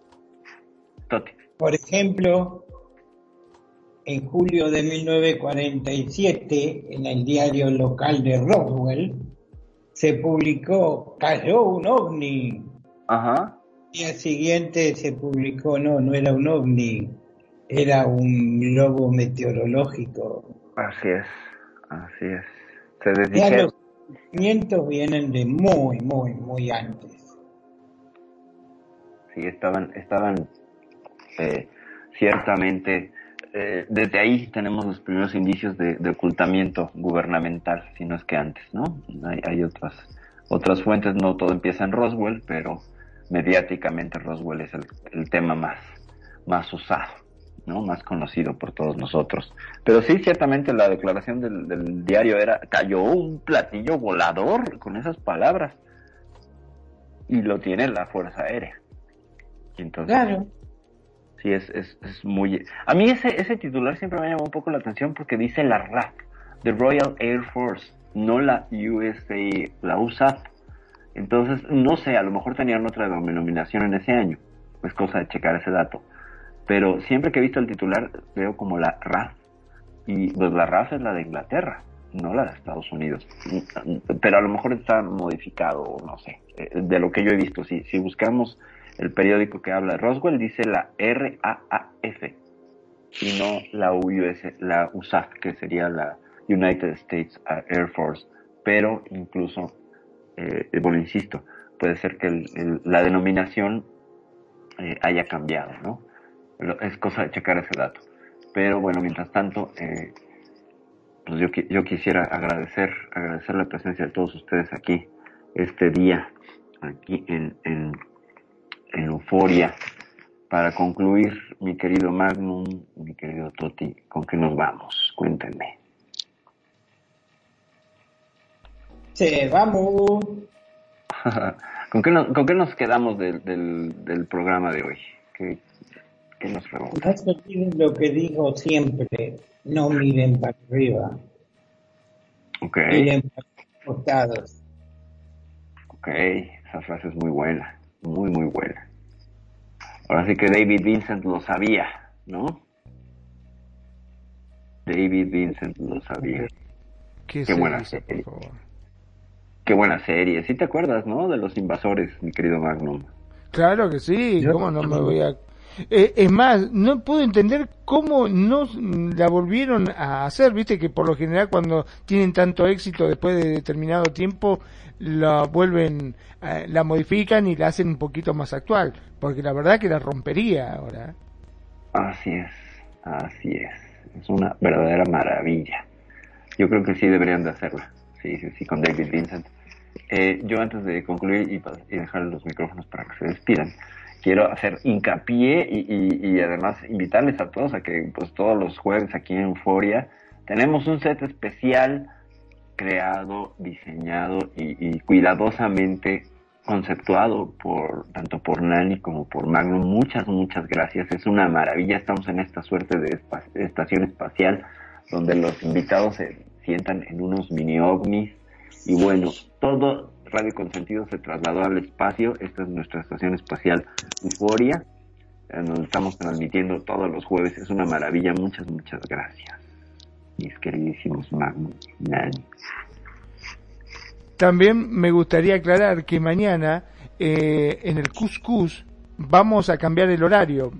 Toti. Por ejemplo, en julio de 1947, en el diario local de Roswell, se publicó Cayó un ovni. Ajá. El día siguiente se publicó, no, no era un ovni, era un globo meteorológico. Así es, así es. Se Ya los conocimientos vienen de muy, muy, muy antes. sí estaban estaban eh, ciertamente eh, desde ahí tenemos los primeros indicios de, de ocultamiento gubernamental si no es que antes no hay, hay otras otras fuentes no todo empieza en Roswell pero mediáticamente Roswell es el, el tema más más usado no más conocido por todos nosotros. Pero sí ciertamente la declaración del, diario era cayó un platillo volador con esas palabras. Y lo tiene la fuerza aérea. Entonces Claro. Sí, es, es, es muy... A mí ese, ese titular siempre me llamado un poco la atención porque dice la RAF, The Royal Air Force, no la USA, la USAF. Entonces, no sé, a lo mejor tenían otra denominación en ese año. Es cosa de checar ese dato. Pero siempre que he visto el titular veo como la RAF. Y pues la RAF es la de Inglaterra, no la de Estados Unidos. Pero a lo mejor está modificado, no sé, eh, de lo que yo he visto. Si, si buscamos el periódico que habla de Roswell dice la RAAF y no la US, la USAF, que sería la United States Air Force. Pero incluso, eh, bueno, insisto, puede ser que la denominación eh, haya cambiado, ¿no? Es cosa de checar ese dato. Pero bueno, mientras tanto, eh, pues yo, yo quisiera agradecer, agradecer la presencia de todos ustedes aquí este día, aquí en, en, en Euforia. Para concluir, mi querido Magnum, mi querido Toti, ¿con qué nos vamos? Cuéntenme. Sí, vamos. ¿Con, qué nos, ¿Con qué nos quedamos del, del, del programa de hoy? ¿Qué, qué nos se olviden lo que digo siempre, no miren para arriba, Ok, miren para los costados. ok, esa frase es muy buena, muy, muy buena. Ahora sí que David Vincent lo sabía, ¿no? David Vincent lo sabía. ¿Qué, buena dice, serie. por favor? Qué buena serie. ¿Sí te acuerdas, no? De los invasores, mi querido Magnum. Claro que sí, ¿cómo no me voy a...? Eh, es más, no puedo entender cómo no la volvieron a hacer, viste que por lo general cuando tienen tanto éxito después de determinado tiempo la vuelven, eh, la modifican y la hacen un poquito más actual, porque la verdad que la rompería ahora. Así es, así es. Es una verdadera maravilla. Yo creo que sí deberían de hacerla. Sí, sí, sí, con David Vincent. Eh, yo antes de concluir y, y dejar los micrófonos para que se despidan, quiero hacer hincapié y, y- y además invitarles a todos a que pues todos los jueves aquí en Euforia tenemos un set especial creado, diseñado y, cuidadosamente conceptuado por tanto por Nani como por Magnum. Muchas, muchas gracias. Es una maravilla. Estamos en esta suerte de estación espacial donde los invitados se sientan en unos mini ovnis y bueno, todo Radio Consentido se trasladó al espacio. Esta es nuestra estación espacial Euforia, donde estamos transmitiendo todos los jueves. Es una maravilla. Muchas, muchas gracias. Mis queridísimos Magnum y Nani. también me gustaría aclarar que mañana eh, en el Cuscus vamos a cambiar el horario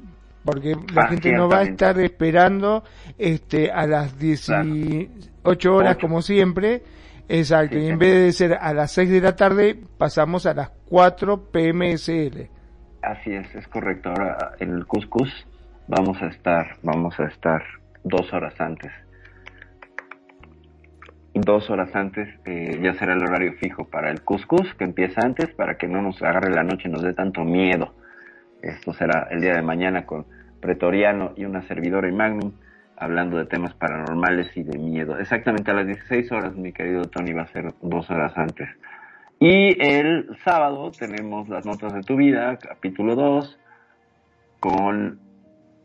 porque la Ah, gente no va a estar esperando este a las 18 horas como siempre. Exacto, Sí, y en vez de ser a las 6 de la tarde pasamos a las 4 PMSL. Así es, es correcto. Ahora en el Cuscus vamos a estar, vamos a estar dos horas antes. Dos horas antes eh, ya será el horario fijo para el Cuscus, que empieza antes, para que no nos agarre la noche y nos dé tanto miedo. Esto será el día de mañana con Pretoriano y una servidora y Magnum, hablando de temas paranormales y de miedo. Exactamente a las 16 horas, mi querido Tony, va a ser dos horas antes. Y el sábado tenemos las notas de tu vida, capítulo 2, con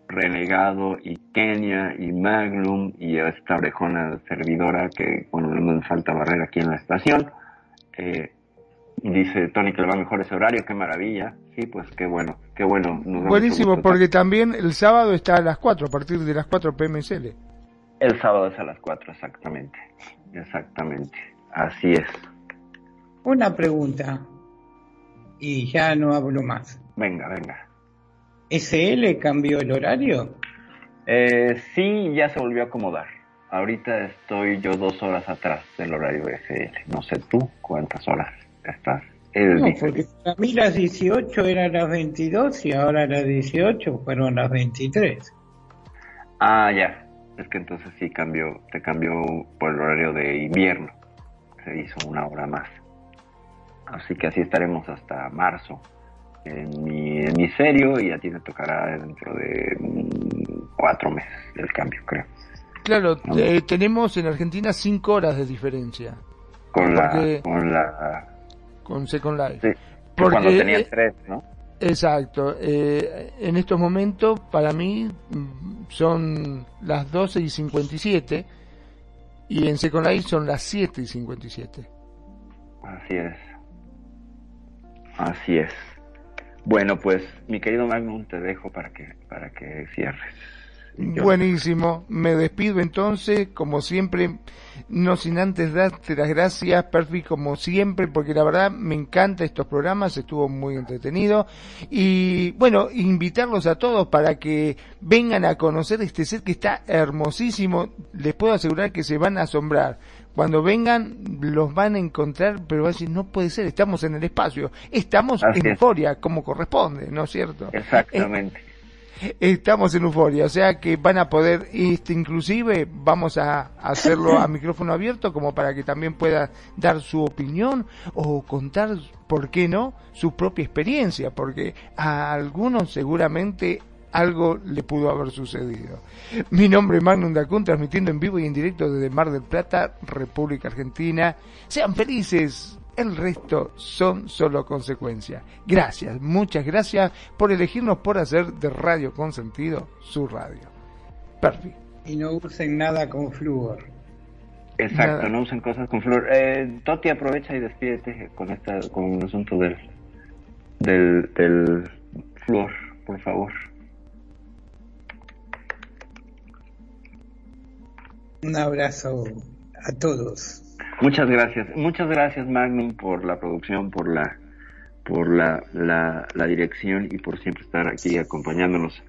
Renegado y Kenia y Magnum y esta orejona servidora que, bueno, no me falta barrera aquí en la estación. Eh, dice Tony que le va mejor ese horario, qué maravilla. Sí, pues qué bueno, qué bueno. nos Buenísimo, porque también el sábado está a las 4, a partir de las 4 PMSL. El sábado es a las 4, exactamente. Exactamente. Así es. Una pregunta. Y ya no hablo más. Venga, venga. ¿SL cambió el horario? Eh, sí, ya se volvió a acomodar. Ahorita estoy yo dos horas atrás del horario de SL. No sé tú cuántas horas estás. Es No, porque para mí las 18 eran las 22 y ahora las 18 fueron las 23. Ah, ya. Es que entonces sí cambió, te cambió por el horario de invierno. Se hizo una hora más. Así que así estaremos hasta marzo en mi hemisferio y a ti te tocará dentro de mm, cuatro meses el cambio, creo. Claro, eh, tenemos en Argentina 5 horas de diferencia Con Porque- la, con la, con Second Life. sí, Porque, cuando tenía eh, tres, ¿no? Exacto. eh, en estos momentos, para mí, mm, son las 12 y 57 y en Second Life son las 7 y 57. Así es. Así es. Bueno, pues, mi querido Magnum, te dejo para que, para que cierres. Buenísimo. Me despido entonces, como siempre, no sin antes darte las gracias, Perfi, como siempre, porque la verdad me encanta estos programas, estuvo muy entretenido. Y bueno, invitarlos a todos para que vengan a conocer este set que está hermosísimo. Les puedo asegurar que se van a asombrar. Cuando vengan, los van a encontrar, pero van a decir, no puede ser, estamos en el espacio, estamos Así en es. euforia, como corresponde, ¿no es cierto? Exactamente. Estamos en euforia, o sea que van a poder, este, inclusive vamos a hacerlo a micrófono abierto como para que también pueda dar su opinión o contar, ¿por qué no?, su propia experiencia, porque a algunos seguramente algo le pudo haber sucedido. Mi nombre es Magnum Dacun, transmitiendo en vivo y en directo desde Mar del Plata, República Argentina. Sean felices, el resto son solo consecuencias. Gracias, muchas gracias por elegirnos por hacer de Radio Consentido su radio. Perfecto. Y no usen nada con flúor. Exacto, Nada. no usen cosas con flor. Eh, Toti, aprovecha y despídete con esta, con el asunto del, del, del flor, por favor. Un abrazo a todos. Muchas gracias, muchas gracias Magnum por la producción, por la, por la, la, la dirección y por siempre estar aquí acompañándonos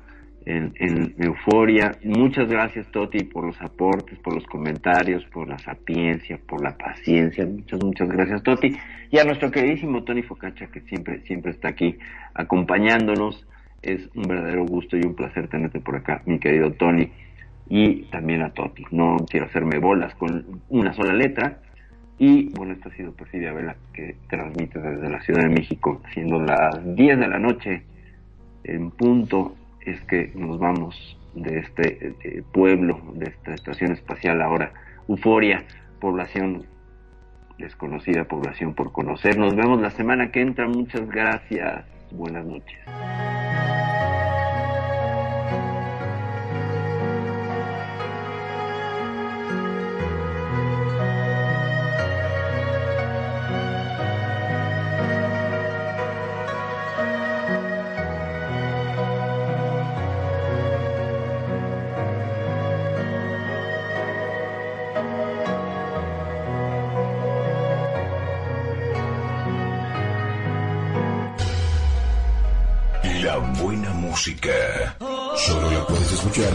en, Euforia. Muchas gracias Toti por los aportes, por los comentarios, por la sapiencia, por la paciencia. Muchas, muchas gracias Toti. Y a nuestro queridísimo Tony Focacha que siempre, siempre está aquí acompañándonos. Es un verdadero gusto y un placer tenerte por acá, mi querido Tony. Y también a Toti. No quiero hacerme bolas con una sola letra. Y bueno, esto ha sido Perfidia Vela que transmite desde la Ciudad de México, siendo las 10 de la noche en punto, es que nos vamos de este eh, pueblo, de esta estación espacial ahora, Euforia, población desconocida, población por conocer. Nos vemos la semana que entra, muchas gracias, buenas noches.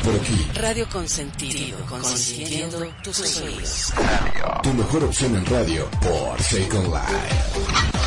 Por aquí. Radio Consentido, consintiendo tus oídos. Tu mejor opción en radio por Second Life.